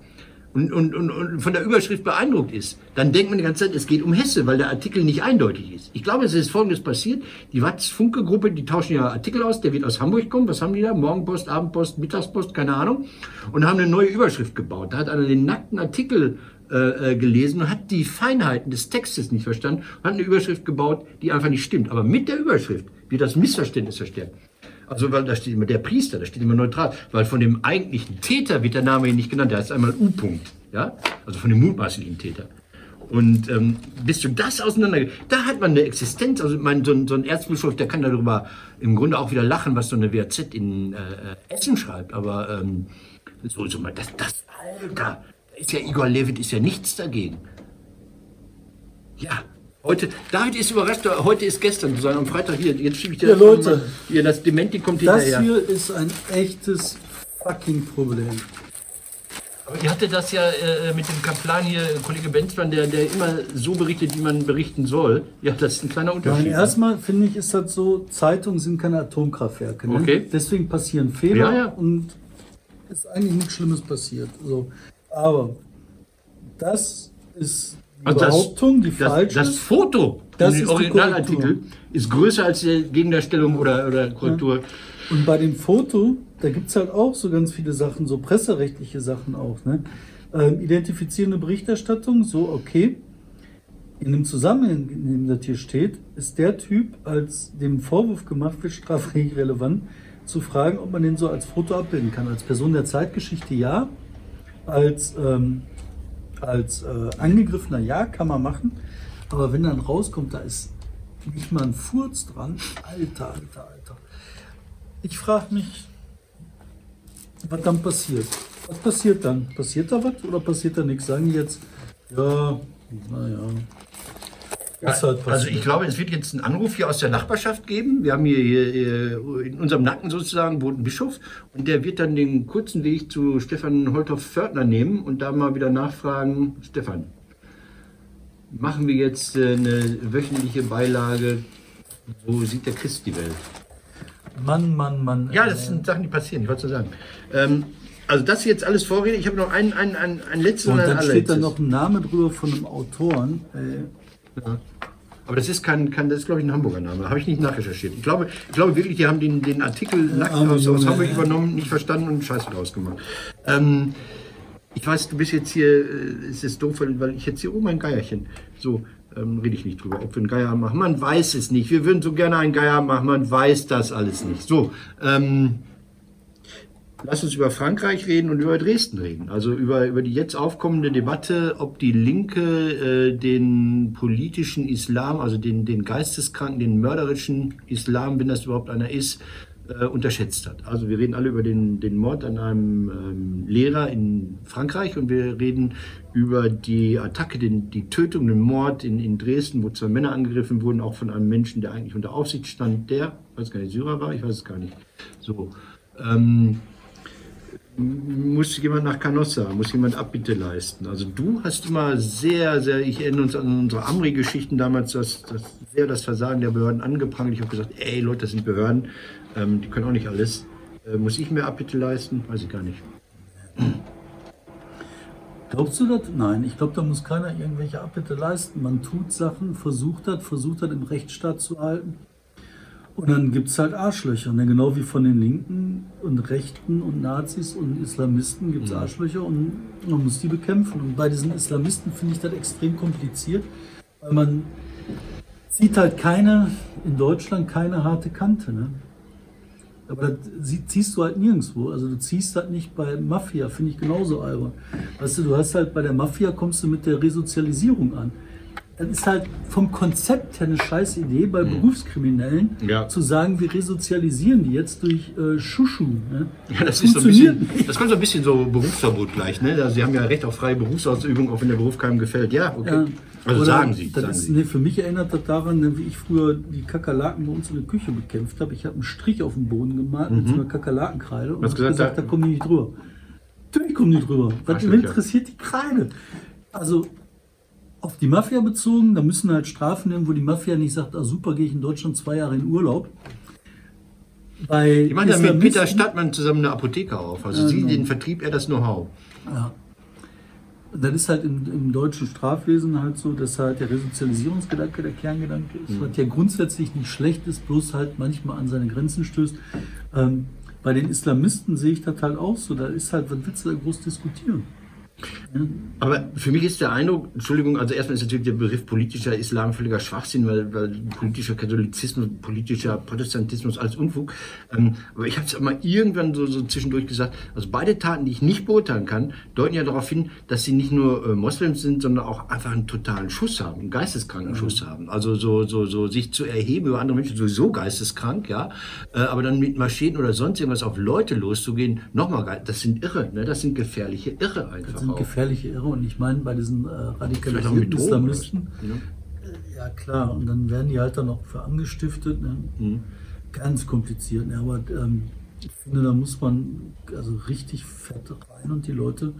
S2: und, und, und, und von der Überschrift beeindruckt ist, dann denkt man die ganze Zeit, es geht um Hesse, weil der Artikel nicht eindeutig ist. Ich glaube, es ist Folgendes passiert. Die Watz-Funke-Gruppe, die tauschen ja Artikel aus, der wird aus Hamburg kommen. Was haben die da? Morgenpost, Abendpost, Mittagspost, keine Ahnung. Und haben eine neue Überschrift gebaut. Da hat einer den nackten Artikel äh, äh, gelesen und hat die Feinheiten des Textes nicht verstanden und hat eine Überschrift gebaut, die einfach nicht stimmt. Aber mit der Überschrift wird das Missverständnis verstärkt. Also, weil da steht immer der Priester, da steht immer neutral, weil von dem eigentlichen Täter wird der Name hier nicht genannt, der heißt einmal U. -Punkt, ja? Also von dem mutmaßlichen Täter. Und ähm, bis du das auseinander, da hat man eine Existenz. Also mein, so, so ein Erzbischof, der kann darüber im Grunde auch wieder lachen, was so eine WAZ in äh, äh, Essen schreibt. Aber ähm, so, so mal, das, das, Alter, ist ja Igor Levit ist ja nichts dagegen. Ja, heute, David ist überrascht, heute ist gestern, sozusagen am Freitag hier, jetzt schiebe ich dir
S1: Ja,
S2: das mal-
S1: Leute.
S2: hier, das Dementi kommt
S1: Das
S2: hinterher.
S1: hier ist ein echtes fucking Problem.
S2: Aber ihr hatte das ja äh, mit dem Kaplan hier, Kollege Benzmann, der, der immer so berichtet, wie man berichten soll. Ja, das ist ein kleiner
S1: Nein,
S2: Unterschied.
S1: erstmal finde ich, ist das so, Zeitungen sind keine Atomkraftwerke. Ne?
S2: Okay.
S1: Deswegen passieren Fehler
S2: Ja, ja.
S1: und ist eigentlich nichts Schlimmes passiert. So. Aber das ist die
S2: Also das-
S1: Behauptung, die
S2: das,
S1: falsch
S2: das
S1: ist.
S2: Foto,
S1: Das ist die
S2: Originalartikel, ist größer als die Gegendarstellung oder, oder Korrektur.
S1: Und bei dem Foto, da gibt es halt auch so ganz viele Sachen, so presserechtliche Sachen auch. Ne? Ähm, identifizierende Berichterstattung, so okay. In dem Zusammenhang, in dem das hier steht, ist der Typ, als dem Vorwurf gemacht wird, strafrechtlich relevant, zu fragen, ob man den so als Foto abbilden kann. Als Person der Zeitgeschichte ja, als, ähm, als äh, Angegriffener ja, kann man machen. Aber wenn dann rauskommt, da ist nicht mal ein Furz dran, alter, alter, alter. Ich frage mich, was dann passiert. Was passiert dann? Passiert da was oder passiert da nichts? Sagen die jetzt, Ja, naja.
S2: Halt also ich glaube, es wird jetzt einen Anruf hier aus der Nachbarschaft geben. Wir haben hier, hier in unserem Nacken sozusagen wohnt ein Bischof und der wird dann den kurzen Weg zu Stefan Holthoff-Fördner nehmen und da mal wieder nachfragen, Stefan, machen wir jetzt äh, eine wöchentliche Beilage, wo sieht der Christ die Welt?
S1: Mann, Mann, Mann.
S2: Ja, das sind Sachen, die passieren, ich wollte sagen. Ähm, also das jetzt alles vorrede. Ich habe noch einen, einen, einen, einen letzten
S1: und dann steht da noch ein Name drüber von einem Autoren.
S2: Ja. Aber das ist kein, kein das ist glaube ich ein Hamburger Name. Habe ich nicht nachrecherchiert. Ich glaube, ich glaube wirklich, die haben den, den Artikel nackt aus, aus Hamburg übernommen, nicht verstanden und Scheiße draus gemacht. Ähm, ich weiß, du bist jetzt hier, äh, es ist doof, weil ich jetzt hier oben ein Geierchen. So, ähm, rede ich nicht drüber, ob wir einen Geier machen. Man weiß es nicht. Wir würden so gerne einen Geier machen, man weiß das alles nicht. So, ähm, lass uns über Frankreich reden und über Dresden reden. Also über, über die jetzt aufkommende Debatte, ob die Linke äh, den politischen Islam, also den, den geisteskranken, den mörderischen Islam, wenn das überhaupt einer ist, äh, unterschätzt hat. Also wir reden alle über den, den Mord an einem ähm, Lehrer in Frankreich und wir reden über die Attacke, den, die Tötung, den Mord in, in Dresden, wo zwei Männer angegriffen wurden, auch von einem Menschen, der eigentlich unter Aufsicht stand, der, ich weiß gar nicht, Syrer war, ich weiß es gar nicht. So. Ähm, muss jemand nach Canossa, muss jemand Abbitte leisten. Also du hast immer sehr, sehr, ich erinnere uns an unsere Amri-Geschichten damals, das, das sehr das Versagen der Behörden angeprangert. Ich habe gesagt, ey Leute, das sind Behörden, ähm, die können auch nicht alles. Äh, muss ich mir Abbitte leisten? Weiß ich gar nicht.
S1: Glaubst du das? Nein, ich glaube, da muss keiner irgendwelche Abbitte leisten. Man tut Sachen, versucht das, versucht das im Rechtsstaat zu halten. Und dann gibt es halt Arschlöcher. Ne? Genau wie von den Linken und Rechten und Nazis und Islamisten gibt es mhm. Arschlöcher und man muss die bekämpfen. Und bei diesen Islamisten finde ich das extrem kompliziert, weil man zieht halt keine, in Deutschland keine harte Kante. Ne? Aber das ziehst du halt nirgendwo. Also du ziehst halt nicht bei Mafia, finde ich genauso albern. Weißt du, du hast halt bei der Mafia kommst du mit der Resozialisierung an das ist halt vom Konzept her eine scheiß Idee bei mhm. Berufskriminellen, ja. zu sagen, wir resozialisieren die jetzt durch äh, Schuschu. Ne?
S2: Ja, das, ist so ein bisschen, das kommt so ein bisschen so Berufsverbot gleich. Ne? Also, sie haben ja Recht auf freie Berufsausübung, auch wenn der Beruf keinem gefällt. Ja, okay. Ja. Also Oder sagen Sie. Sagen
S1: ist. Nee, für mich erinnert das daran, ne, wie ich früher die Kakerlaken bei uns in der Küche bekämpft habe. Ich habe einen Strich auf den Boden gemalt mhm. mit so einer Kakerlakenkreide und habe gesagt, gesagt, da, da kommen die nicht drüber. Natürlich kommen die drüber. Was interessiert die Kreide? Also auf die Mafia bezogen, da müssen halt Strafen nehmen, wo die Mafia nicht sagt, ah super, gehe ich in Deutschland zwei Jahre in Urlaub.
S2: Bei ich meine, da mit Peter Stadtmann zusammen eine Apotheke auf. Also ja, Sie genau. den Vertrieb, er das Know-how.
S1: Ja. Das ist halt im, im, deutschen Strafwesen halt so, dass halt der Resozialisierungsgedanke der Kerngedanke ist, mhm. was ja grundsätzlich nicht schlecht ist, bloß halt manchmal an seine Grenzen stößt. Ähm, bei den Islamisten sehe ich das halt auch so. Da ist halt, was willst du da groß diskutieren?
S2: Aber für mich ist der Eindruck, Entschuldigung, also erstmal ist natürlich der Begriff politischer Islam völliger Schwachsinn, weil, weil politischer Katholizismus, politischer Protestantismus alles Unfug. Ähm, aber ich habe es mal irgendwann so, so zwischendurch gesagt, also beide Taten, die ich nicht beurteilen kann, deuten ja darauf hin, dass sie nicht nur äh, Moslems sind, sondern auch einfach einen totalen Schuss haben, einen geisteskranken mhm. Schuss haben. Also so, so, so sich zu erheben über andere Menschen, sowieso geisteskrank, ja. Äh, aber dann mit Maschinen oder sonst irgendwas auf Leute loszugehen, nochmal, das sind Irre, ne? das sind gefährliche Irre einfach
S1: sind gefährliche Irre. Und ich meine, bei diesen äh, radikalisierten Islamisten, ja. Ja. klar, und dann werden die halt dann noch für angestiftet. Ne? Mhm. Ganz kompliziert. Ne? Aber ähm, ich finde, da muss man also richtig fett rein und die Leute,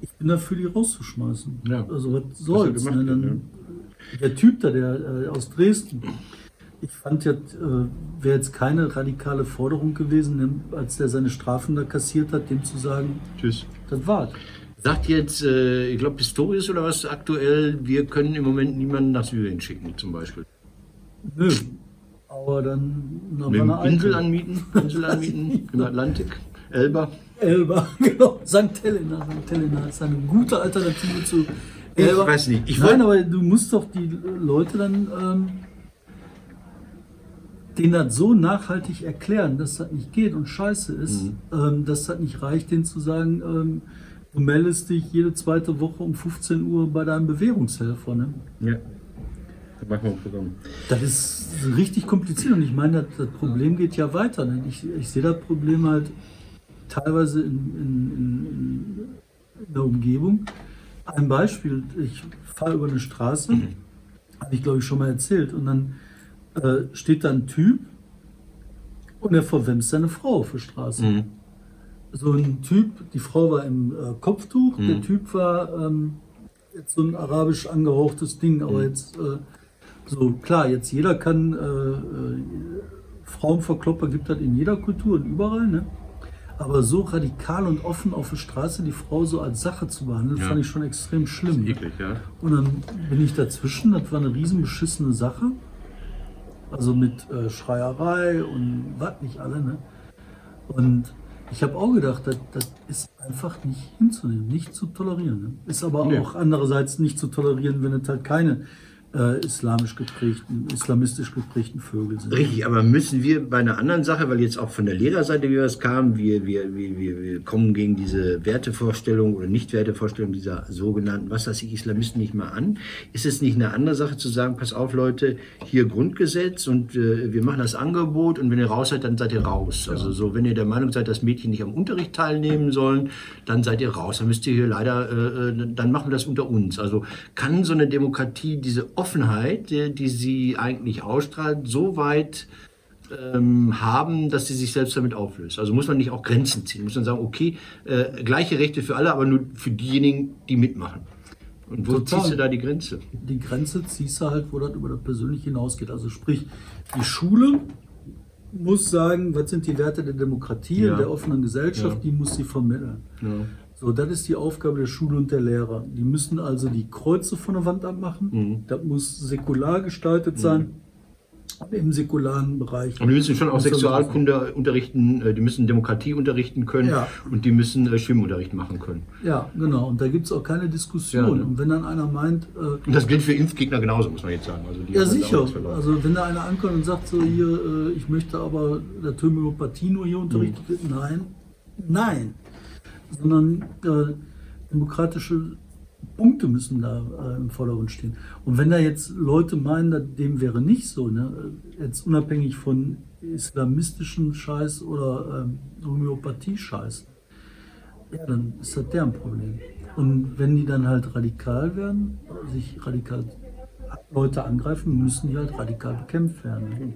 S1: ich bin dafür, die rauszuschmeißen. Ja. Also was soll's. Ne? Dann, ja. Der Typ da, der äh, aus Dresden, ich fand ja, äh, wäre jetzt keine radikale Forderung gewesen, als der seine Strafen da kassiert hat, dem zu sagen,
S2: Tschüss.
S1: Das war's.
S2: Sagt jetzt, äh, ich glaube Pistorius oder was aktuell, wir können im Moment niemanden nach Syrien schicken zum Beispiel.
S1: Nö, aber dann
S2: noch Mit eine Insel anmieten, Insel anmieten im Atlantik, Elba.
S1: Elba, genau, St. Helena, St. Helena ist eine gute Alternative zu Elba.
S2: Ich weiß nicht.
S1: Ich Nein, aber du musst doch die Leute dann... Ähm, denen das so nachhaltig erklären, dass das nicht geht und scheiße ist, mhm. ähm, dass das nicht reicht, denen zu sagen, ähm, Du meldest dich jede zweite Woche um 15 Uhr bei deinem Bewährungshelfer. Ne?
S2: Ja. Das machen wir ein Programm.
S1: Das ist richtig kompliziert und ich meine, das, das Problem geht ja weiter. Ne? Ich, ich sehe das Problem halt teilweise in, in, in, in der Umgebung. Ein Beispiel, ich fahre über eine Straße,
S2: Mhm.
S1: habe ich glaube ich schon mal erzählt, und dann äh, steht da ein Typ und er verwemst seine Frau auf der Straße.
S2: Mhm.
S1: So ein Typ, die Frau war im äh, Kopftuch,
S2: Mhm.
S1: der Typ war ähm, jetzt so ein arabisch angehauchtes Ding,
S2: Mhm.
S1: aber jetzt äh, so klar, jetzt jeder kann äh, äh, Frauenverklopper gibt das in jeder Kultur und überall, ne? Aber so radikal und offen auf der Straße die Frau so als Sache zu behandeln,
S2: Ja.
S1: fand ich schon extrem schlimm. ne?
S2: Eklig, ja.
S1: Und dann bin ich dazwischen, das war eine riesen beschissene Sache. Also mit äh, Schreierei und was nicht alle, ne? Und ich habe auch gedacht, das, das ist einfach nicht hinzunehmen, nicht zu tolerieren. Ne? Ist aber
S2: Nee.
S1: auch andererseits nicht zu tolerieren, wenn es halt keine äh, islamisch geprägten, islamistisch geprägten Vögel sind.
S2: Richtig, aber müssen wir bei einer anderen Sache, weil jetzt auch von der Lehrerseite wieder was kam, wir, wir, wir, wir, kommen gegen diese Wertevorstellung oder Nicht-Wertevorstellung dieser sogenannten, was weiß ich, Islamisten nicht mal an. Ist es nicht eine andere Sache zu sagen, pass auf Leute, hier Grundgesetz und äh, wir machen das Angebot und wenn ihr raus seid, dann seid ihr raus. Also so, wenn ihr der Meinung seid, dass Mädchen nicht am Unterricht teilnehmen sollen, dann seid ihr raus. Dann müsst ihr hier leider, äh, äh, dann machen wir das unter uns. Also kann so eine Demokratie diese Offenheit, die, die sie eigentlich ausstrahlt, so weit ähm, haben, dass sie sich selbst damit auflöst. Also muss man nicht auch Grenzen ziehen. Muss man sagen, okay, äh, gleiche Rechte für alle, aber nur für diejenigen, die mitmachen. Und wo
S1: Total.
S2: ziehst du da die Grenze?
S1: die Grenze ziehst du halt, wo das über das Persönliche hinausgeht. Also sprich, die Schule muss sagen, was sind die Werte der Demokratie
S2: Ja.
S1: und der offenen Gesellschaft,
S2: Ja.
S1: die muss sie vermitteln. So, das ist die Aufgabe der Schule und der Lehrer. Die müssen also die Kreuze von der Wand abmachen.
S2: Mhm.
S1: Das muss säkular gestaltet sein. Und im säkularen Bereich.
S2: Und die müssen schon auch Sexualkunde unterrichten, äh, die müssen Demokratie unterrichten können
S1: Ja.
S2: und die müssen äh, Schwimmunterricht machen können.
S1: Ja, genau. Und da gibt es auch keine Diskussion.
S2: Ja, ne?
S1: Und wenn dann einer meint, äh,
S2: Und das gilt für Impfgegner genauso, muss man jetzt sagen. Also
S1: Ja,
S2: auch
S1: sicher. Also wenn da einer ankommt und sagt so hier, äh, ich möchte aber der Homöopathie nur hier unterrichtet wird, nein, nein. Sondern äh, demokratische Punkte müssen da äh, im Vordergrund stehen. Und wenn da jetzt Leute meinen, dem wäre nicht so, ne, äh, jetzt unabhängig von islamistischen Scheiß oder ähm, Homöopathie-Scheiß, ja, dann ist das deren Problem. Und wenn die dann halt radikal werden, sich radikal Leute angreifen, müssen die halt radikal bekämpft werden.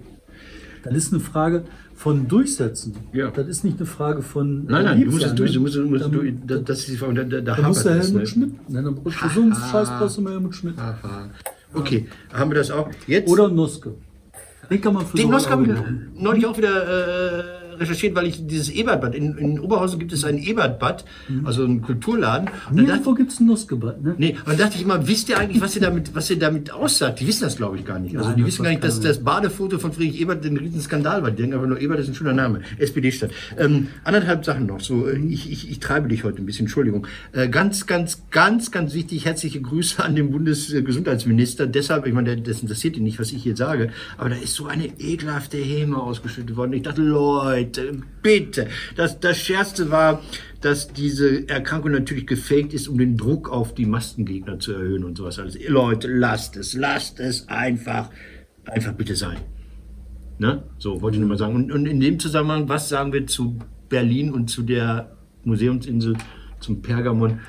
S1: Das ist eine Frage von Durchsetzen.
S2: Ja.
S1: Das ist nicht eine Frage von.
S2: Nein, nein, du musst es durch, du
S1: ne?
S2: musst, du musst
S1: Da-
S2: durch, da, das ist die Frage, da, da, da
S1: Da muss der
S2: hapert es,
S1: Helmut
S2: ne?
S1: Schmidt. Ne, dann brauchst du so einen Scheiß brauchst du mal Helmut Schmidt.
S2: Aha. Okay, haben wir das auch. Jetzt
S1: Oder Noske. Den kann man für
S2: Den
S1: so
S2: Nosk habe ich neulich auch wieder äh, recherchiert, weil ich dieses Ebertbad, in, in Oberhausen gibt es ein Ebertbad, also einen Kulturladen. Und
S1: Nirgendwo gibt es ein Noskebad, ne?
S2: nee, und dann dachte ich immer, wisst ihr eigentlich, was ihr damit, was ihr damit aussagt? Die wissen das, glaube ich, gar nicht. Also
S1: Nein,
S2: die wissen gar nicht, dass das Badefoto von Friedrich Ebert ein Riesenskandal war. Die denken aber nur, Ebert ist ein schöner Name. SPD-Stadt. Ähm, anderthalb Sachen noch. So, äh, ich, ich, ich treibe dich heute ein bisschen, Entschuldigung. Äh, ganz, ganz, ganz, ganz wichtig, herzliche Grüße an den Bundesgesundheitsminister. Deshalb, ich meine, das interessiert ihn nicht, was ich hier sage, aber da ist so eine ekelhafte Häme ausgeschüttet worden. Ich dachte, Leute, bitte. Das, das Schärfste war, dass diese Erkrankung natürlich gefaked ist, um den Druck auf die Mastengegner zu erhöhen und sowas alles. Leute, lasst es, lasst es einfach, einfach bitte sein. Ne? So, wollte ich nur mal sagen. Und, und in dem Zusammenhang, was sagen wir zu Berlin und zu der Museumsinsel, zum Pergamon,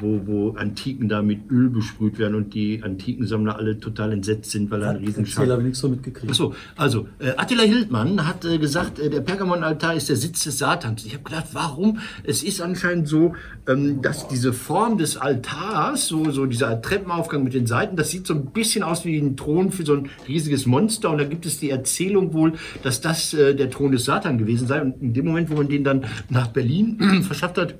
S2: wo, wo Antiken da mit Öl besprüht werden und die Antikensammler alle total entsetzt sind, weil da ein
S1: Erzähl,
S2: Riesenschaden
S1: habe ich nichts so mitgekriegt.
S2: Achso, also äh, Attila Hildmann hat äh, gesagt, äh, der Pergamonaltar ist der Sitz des Satans. Ich habe gedacht, warum? Es ist anscheinend so, ähm, dass diese Form des Altars, so, so dieser Treppenaufgang mit den Seiten, das sieht so ein bisschen aus wie ein Thron für so ein riesiges Monster. Und da gibt es die Erzählung wohl, dass das äh, der Thron des Satan gewesen sei. Und in dem Moment, wo man den dann nach Berlin verschafft hat,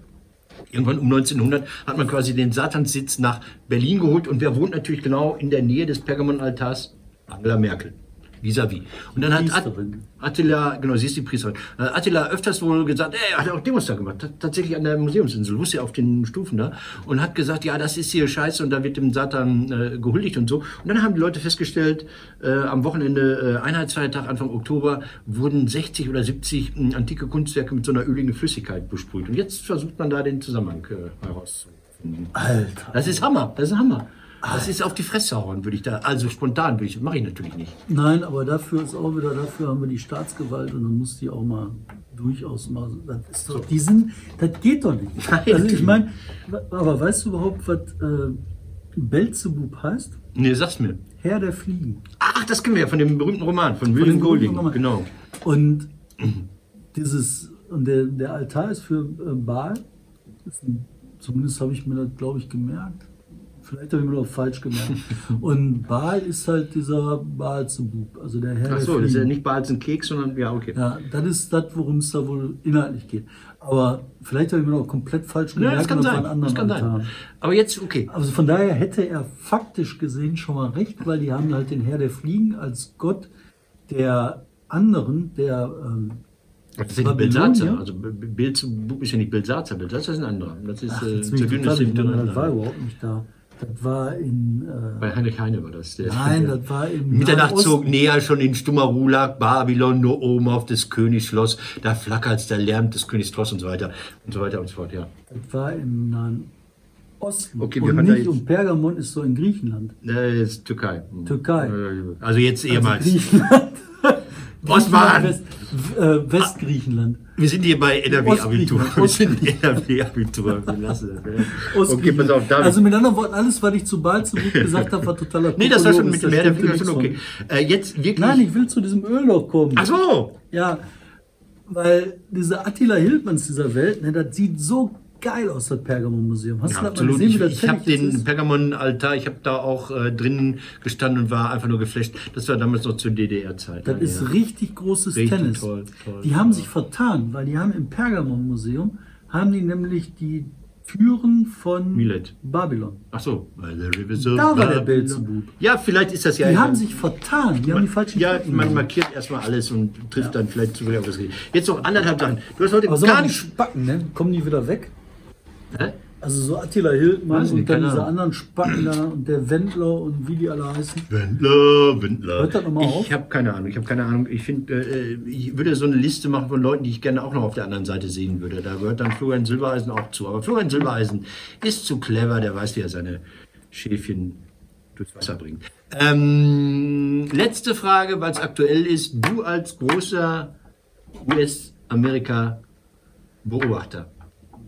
S2: Irgendwann um 1900 hat man quasi den Satanssitz nach Berlin geholt und wer wohnt natürlich genau in der Nähe des Pergamonaltars? Angela Merkel. Vis-à-vis. Und dann hat At. Attila, genau, sie ist die Priesterin, äh, Attila öfters wohl gesagt, er hat auch Demos da gemacht, tatsächlich an der Museumsinsel, wusste auf den Stufen da, und hat gesagt, ja, das ist hier scheiße und da wird dem Satan äh, gehuldigt und so. Und dann haben die Leute festgestellt, äh, am Wochenende, äh, Einheitsfeiertag, Anfang Oktober, wurden 60 oder 70 mh, antike Kunstwerke mit so einer öligen Flüssigkeit besprüht. Und jetzt versucht man da den Zusammenhang äh, herauszufinden.
S1: Alter.
S2: Das ist Hammer, das ist Hammer. Das ist auf die Fresse hauen, würde ich da. Also spontan würde ich, mache ich natürlich nicht.
S1: Nein, aber dafür ist auch wieder, dafür haben wir die Staatsgewalt und dann muss die auch mal durchaus mal. Das ist doch, die sind, das geht doch nicht.
S2: Nein,
S1: also ich meine, aber weißt du überhaupt, was äh, Belzebub heißt?
S2: Nee, sag's mir.
S1: Herr der Fliegen.
S2: Ach, das kennen wir ja von dem berühmten Roman, von
S1: Von
S2: William Golding.
S1: Roman.
S2: Genau.
S1: Und dieses, und der, der Altar ist für äh, Baal. Ist ein, zumindest habe ich mir das, glaube ich, gemerkt. Vielleicht habe ich mir auch falsch gemerkt. Und Baal ist halt dieser Baal-Zebub, also der Herr
S2: Ach so, das ist ja nicht Balz ein Keks, sondern ja, okay.
S1: Ja, das ist das, worum es da wohl inhaltlich geht. Aber vielleicht habe ich mir auch komplett falsch
S2: Ja,
S1: gemerkt.
S2: das kann sein. Das kann sein. Aber jetzt, okay.
S1: Also von daher hätte er faktisch gesehen schon mal recht, weil die haben halt den Herr der Fliegen als Gott der anderen, der ähm,
S2: Das ja
S1: Babylonier?
S2: Belsatzer. Also Bild ist ja nicht Belsatzer. Belsatzer ist ein anderer. Das ist
S1: Ach,
S2: äh,
S1: das war überhaupt nicht da. Das war in äh,
S2: Bei Heinrich Heine war das. Der,
S1: nein,
S2: der,
S1: das war im
S2: Mitternacht
S1: Nahen
S2: zog näher schon in stummer Ruhe lag Babylon nur oben auf des Königs Schloss. Da flackert's, da lärmt des Königs Tross und so weiter und so weiter und so fort. Ja.
S1: Das war im Nahen Osten.
S2: Okay, wir
S1: und nicht und Pergamon ist so in Griechenland.
S2: Das ist Türkei.
S1: Türkei.
S2: Äh, Also jetzt ehemals.
S1: Also Griechenland.
S2: Osman!
S1: West, äh, Westgriechenland.
S2: Wir sind hier bei NRW-Abitur. Wir sind NRW-Abitur. Wir lassen das. ja. Okay, pass auf, David.
S1: Also mit anderen Worten, alles, was ich zu Balzebub gesagt habe, war totaler
S2: nee, das war schon mit dem Meer der Finger schon okay. Äh, jetzt wirklich.
S1: Nein, ich will zu diesem Ölloch kommen.
S2: Ach so!
S1: Ja, weil diese Attila Hildmanns dieser Welt, ne, das sieht so geil aus, das Pergamon-Museum. Hast du das mal
S2: Absolut.
S1: gesehen,
S2: Ich,
S1: wie das
S2: ich habe
S1: fertig jetzt
S2: den? Pergamon-Altar, ich habe da auch äh, drinnen gestanden und war einfach nur geflasht. Das war damals noch zur DDR-Zeit.
S1: Das ist richtig großes
S2: Richtig
S1: Tennis.
S2: toll, toll,
S1: die haben
S2: toll.
S1: sich vertan, weil die haben im Pergamon-Museum, haben die nämlich die Türen von
S2: Milet.
S1: Babylon.
S2: Ach so.
S1: Da war der Belzebub.
S2: Ja, vielleicht ist das ja.
S1: Die haben sich vertan, die haben die falschen
S2: ja,
S1: Treppen
S2: man
S1: genommen.
S2: markiert erstmal alles und trifft dann vielleicht zufällig auf das Richtige. Jetzt noch anderthalb Sachen. Du hast heute
S1: Aber
S2: gar nicht.
S1: Spacken, ne? kommen die wieder weg?
S2: Hä?
S1: Also so Attila Hildmann
S2: nicht,
S1: und dann
S2: keine
S1: diese
S2: Ahnung.
S1: anderen Spacken da und der Wendler und wie die alle heißen.
S2: Wendler, Wendler.
S1: Hört das noch mal auf?
S2: ich habe keine Ahnung. Ich habe keine Ahnung. Ich finde, äh, ich würde so eine Liste machen von Leuten, die ich gerne auch noch auf der anderen Seite sehen würde. Da gehört dann Florian Silbereisen auch zu. Aber Florian Silbereisen ist zu clever. Der weiß, wie er seine Schäfchen durchs Wasser bringt. Ähm, letzte Frage, weil es aktuell ist. Du als großer US-Amerika-Beobachter,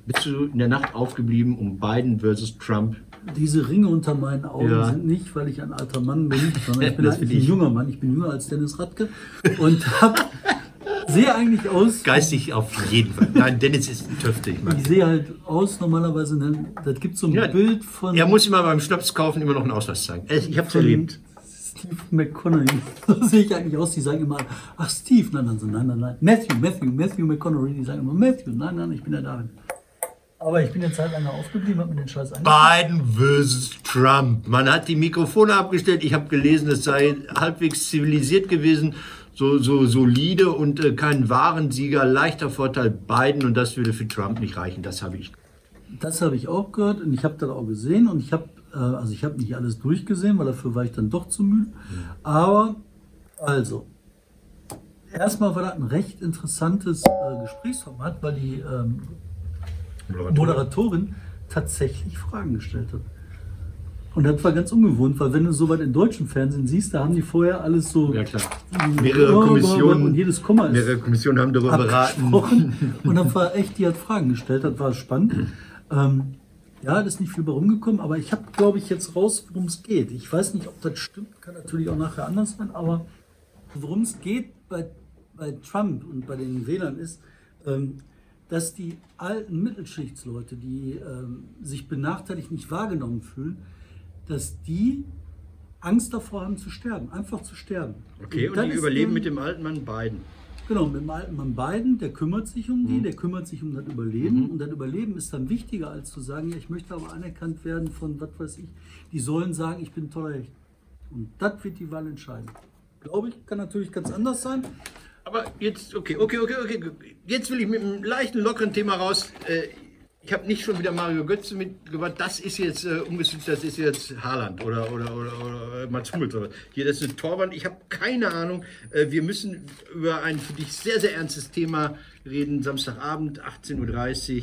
S2: bist du in der Nacht aufgeblieben, um Biden versus Trump
S1: Diese Ringe unter meinen Augen
S2: Ja.
S1: sind nicht, weil ich ein alter Mann bin, sondern ich bin eigentlich
S2: finde
S1: ein
S2: ich-
S1: junger Mann. Ich bin jünger als Dennis Radke und hab, sehe eigentlich aus.
S2: Geistig auf jeden Fall. Nein, Dennis ist ein Töfte, ich mag
S1: Ich sehe halt aus normalerweise, ne, das gibt so ein
S2: Ja,
S1: Bild von
S2: Er muss immer beim Schnaps kaufen immer noch einen Ausweis zeigen. Ich habe es erlebt.
S1: Steve McConaughey. So sehe ich eigentlich aus. Die sagen immer, ach Steve, nein, nein, nein, nein, nein. Matthew, Matthew, Matthew McConaughey. Die sagen immer, Matthew, nein, nein, ich bin der David. Aber ich bin eine Zeit lang aufgeblieben, habe mir den Scheiß angeguckt.
S2: Biden versus Trump. Man hat die Mikrofone abgestellt. Ich habe gelesen, es sei halbwegs zivilisiert gewesen, so, so solide und äh, kein Warensieger. Leichter Vorteil Biden und das würde für Trump nicht reichen. Das habe ich.
S1: Das habe ich auch gehört und ich habe das auch gesehen und ich habe, äh, also ich habe nicht alles durchgesehen, weil dafür war ich dann doch zu müde. Aber, also, erstmal war das ein recht interessantes äh, Gesprächsformat, weil die ähm, Moderatorin tatsächlich Fragen gestellt hat. Und das war ganz ungewohnt, weil wenn du sowas im deutschen Fernsehen siehst, da haben die vorher alles so
S2: Ja, klar. Mehrere Kommissionen,
S1: und jedes Komma ist
S2: mehrere Kommissionen haben darüber beraten.
S1: Und dann war echt, die hat Fragen gestellt, das war spannend. Ähm, ja, da ist nicht viel bei rumgekommen, aber ich habe, glaube ich, jetzt raus, worum es geht. Ich weiß nicht, ob das stimmt, kann natürlich auch nachher anders sein, aber worum es geht bei, bei Trump und bei den Wählern ist, ähm, dass die alten Mittelschichtsleute, die ähm, sich benachteiligt nicht wahrgenommen fühlen, dass die Angst davor haben zu sterben, einfach zu sterben.
S2: Okay, und
S1: das
S2: die überleben
S1: denen-
S2: mit dem alten Mann Biden.
S1: Genau, mit dem alten Mann Biden, der kümmert sich um
S2: Mhm.
S1: die, der kümmert sich um das Überleben. Und das Überleben ist dann wichtiger, als zu sagen, ja, ich möchte aber anerkannt werden von, was weiß ich. Die sollen sagen, ich bin toller Hecht. Und das wird die Wahl entscheiden. Glaube ich, kann natürlich ganz anders sein.
S2: Aber jetzt, okay, okay, okay, okay. Jetzt will ich mit einem leichten, lockeren Thema raus. Äh, ich habe nicht schon wieder Mario Götze mitgebracht. Das ist jetzt äh, umgeswitcht, das ist jetzt Haaland oder, oder, oder, oder Mats Hummels. Oder. Hier, das ist eine Torwand. Ich habe keine Ahnung. Äh, wir müssen über ein für dich sehr, sehr ernstes Thema reden. Samstagabend, 18.30 Uhr.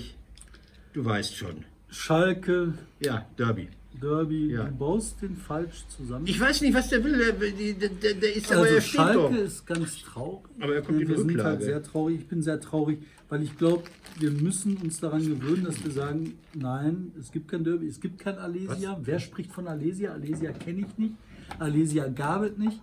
S2: Du weißt schon.
S1: Schalke,
S2: Ja, Derby.
S1: Derby.
S2: Ja.
S1: Du baust den falsch zusammen.
S2: Ich weiß nicht, was der will. Der, der, der, der ist aber,
S1: also
S2: er steht
S1: Schalke
S2: doch.
S1: ist ganz traurig.
S2: Aber er kommt
S1: wir
S2: in
S1: wir sind
S2: Rücklage.
S1: halt sehr traurig. Ich bin sehr traurig, weil ich glaube, wir müssen uns daran gewöhnen, dass wir sagen, nein, es gibt kein Derby, es gibt kein Alesia.
S2: Was?
S1: Wer spricht von Alesia? Alesia kenne ich nicht. Alesia gab es nicht.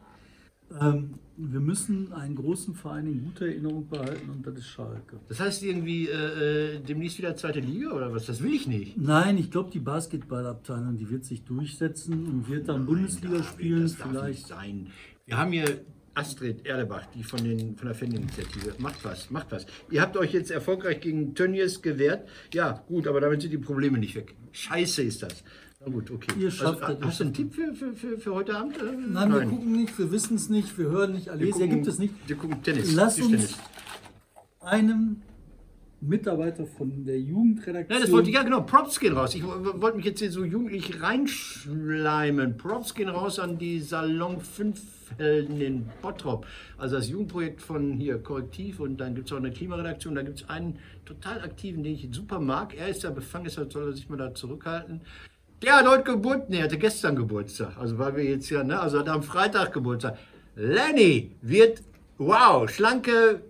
S1: Ähm, wir müssen einen großen Verein in guter Erinnerung behalten und das ist Schalke.
S2: Das heißt irgendwie äh, äh, demnächst wieder zweite Liga oder was? Das will ich nicht.
S1: Nein, ich glaube, die Basketballabteilung, die wird sich durchsetzen und wird dann Bundesliga
S2: David,
S1: spielen.
S2: Das darf nicht
S1: Vielleicht.
S2: sein. Wir haben hier Astrid Erlebach, die von, den, von der Fan-Initiative. Macht was, macht was. Ihr habt euch jetzt erfolgreich gegen Tönnies gewehrt. Ja, gut, aber damit sind die Probleme nicht weg. Scheiße ist das. Na gut, okay.
S1: Ihr schafft
S2: also,
S1: das,
S2: hast du einen Tipp für, für, für, für heute Abend? Äh,
S1: Nein, wir gucken nicht, wir wissen es nicht, wir hören nicht. Alesia
S2: gucken-
S1: gibt es nicht.
S2: Wir gucken Tennis.
S1: Lass uns
S2: Tischtennis.
S1: einem Mitarbeiter von der Jugendredaktion.
S2: Nein, das wollte ich, ja genau, Props gehen raus. Ich wollte mich jetzt hier so jugendlich reinschleimen. Props gehen raus an die Salon 5 Helden in Bottrop. Also das Jugendprojekt von hier Korrektiv und dann gibt es auch eine Klimaredaktion. Da gibt es einen total aktiven, den ich super mag. Er ist ja befangen, deshalb soll er sich mal da zurückhalten. Der hat heute Geburtstag, nee, er hatte gestern Geburtstag. Also weil wir jetzt ja, ne, also hat er am Freitag Geburtstag. Lenny wird, wow, schlanke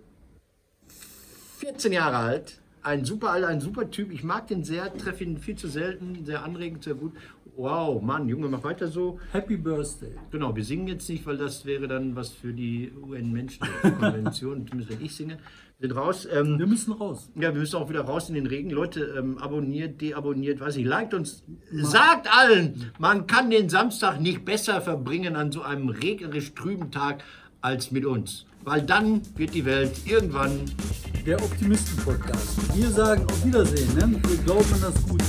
S2: 14 Jahre alt. Ein super alter, ein super Typ. Ich mag den sehr, treffe ihn viel zu selten, sehr anregend, sehr gut. Wow, Mann, Junge, mach weiter so.
S1: Happy Birthday.
S2: Genau, wir singen jetzt nicht, weil das wäre dann was für die UN-Menschenrechtskonvention, zumindest wenn ich singe. Wir sind raus. Ähm,
S1: Wir müssen raus.
S2: ja, wir müssen auch wieder raus in den Regen. Leute, ähm, abonniert, deabonniert, weiß ich, liked uns. Sagt allen, man kann den Samstag nicht besser verbringen an so einem regnerisch trüben Tag als mit uns. Weil dann wird die Welt irgendwann
S1: Der Optimisten-Podcast. Wir sagen auf Wiedersehen. Ne? Wir glauben an das Gute.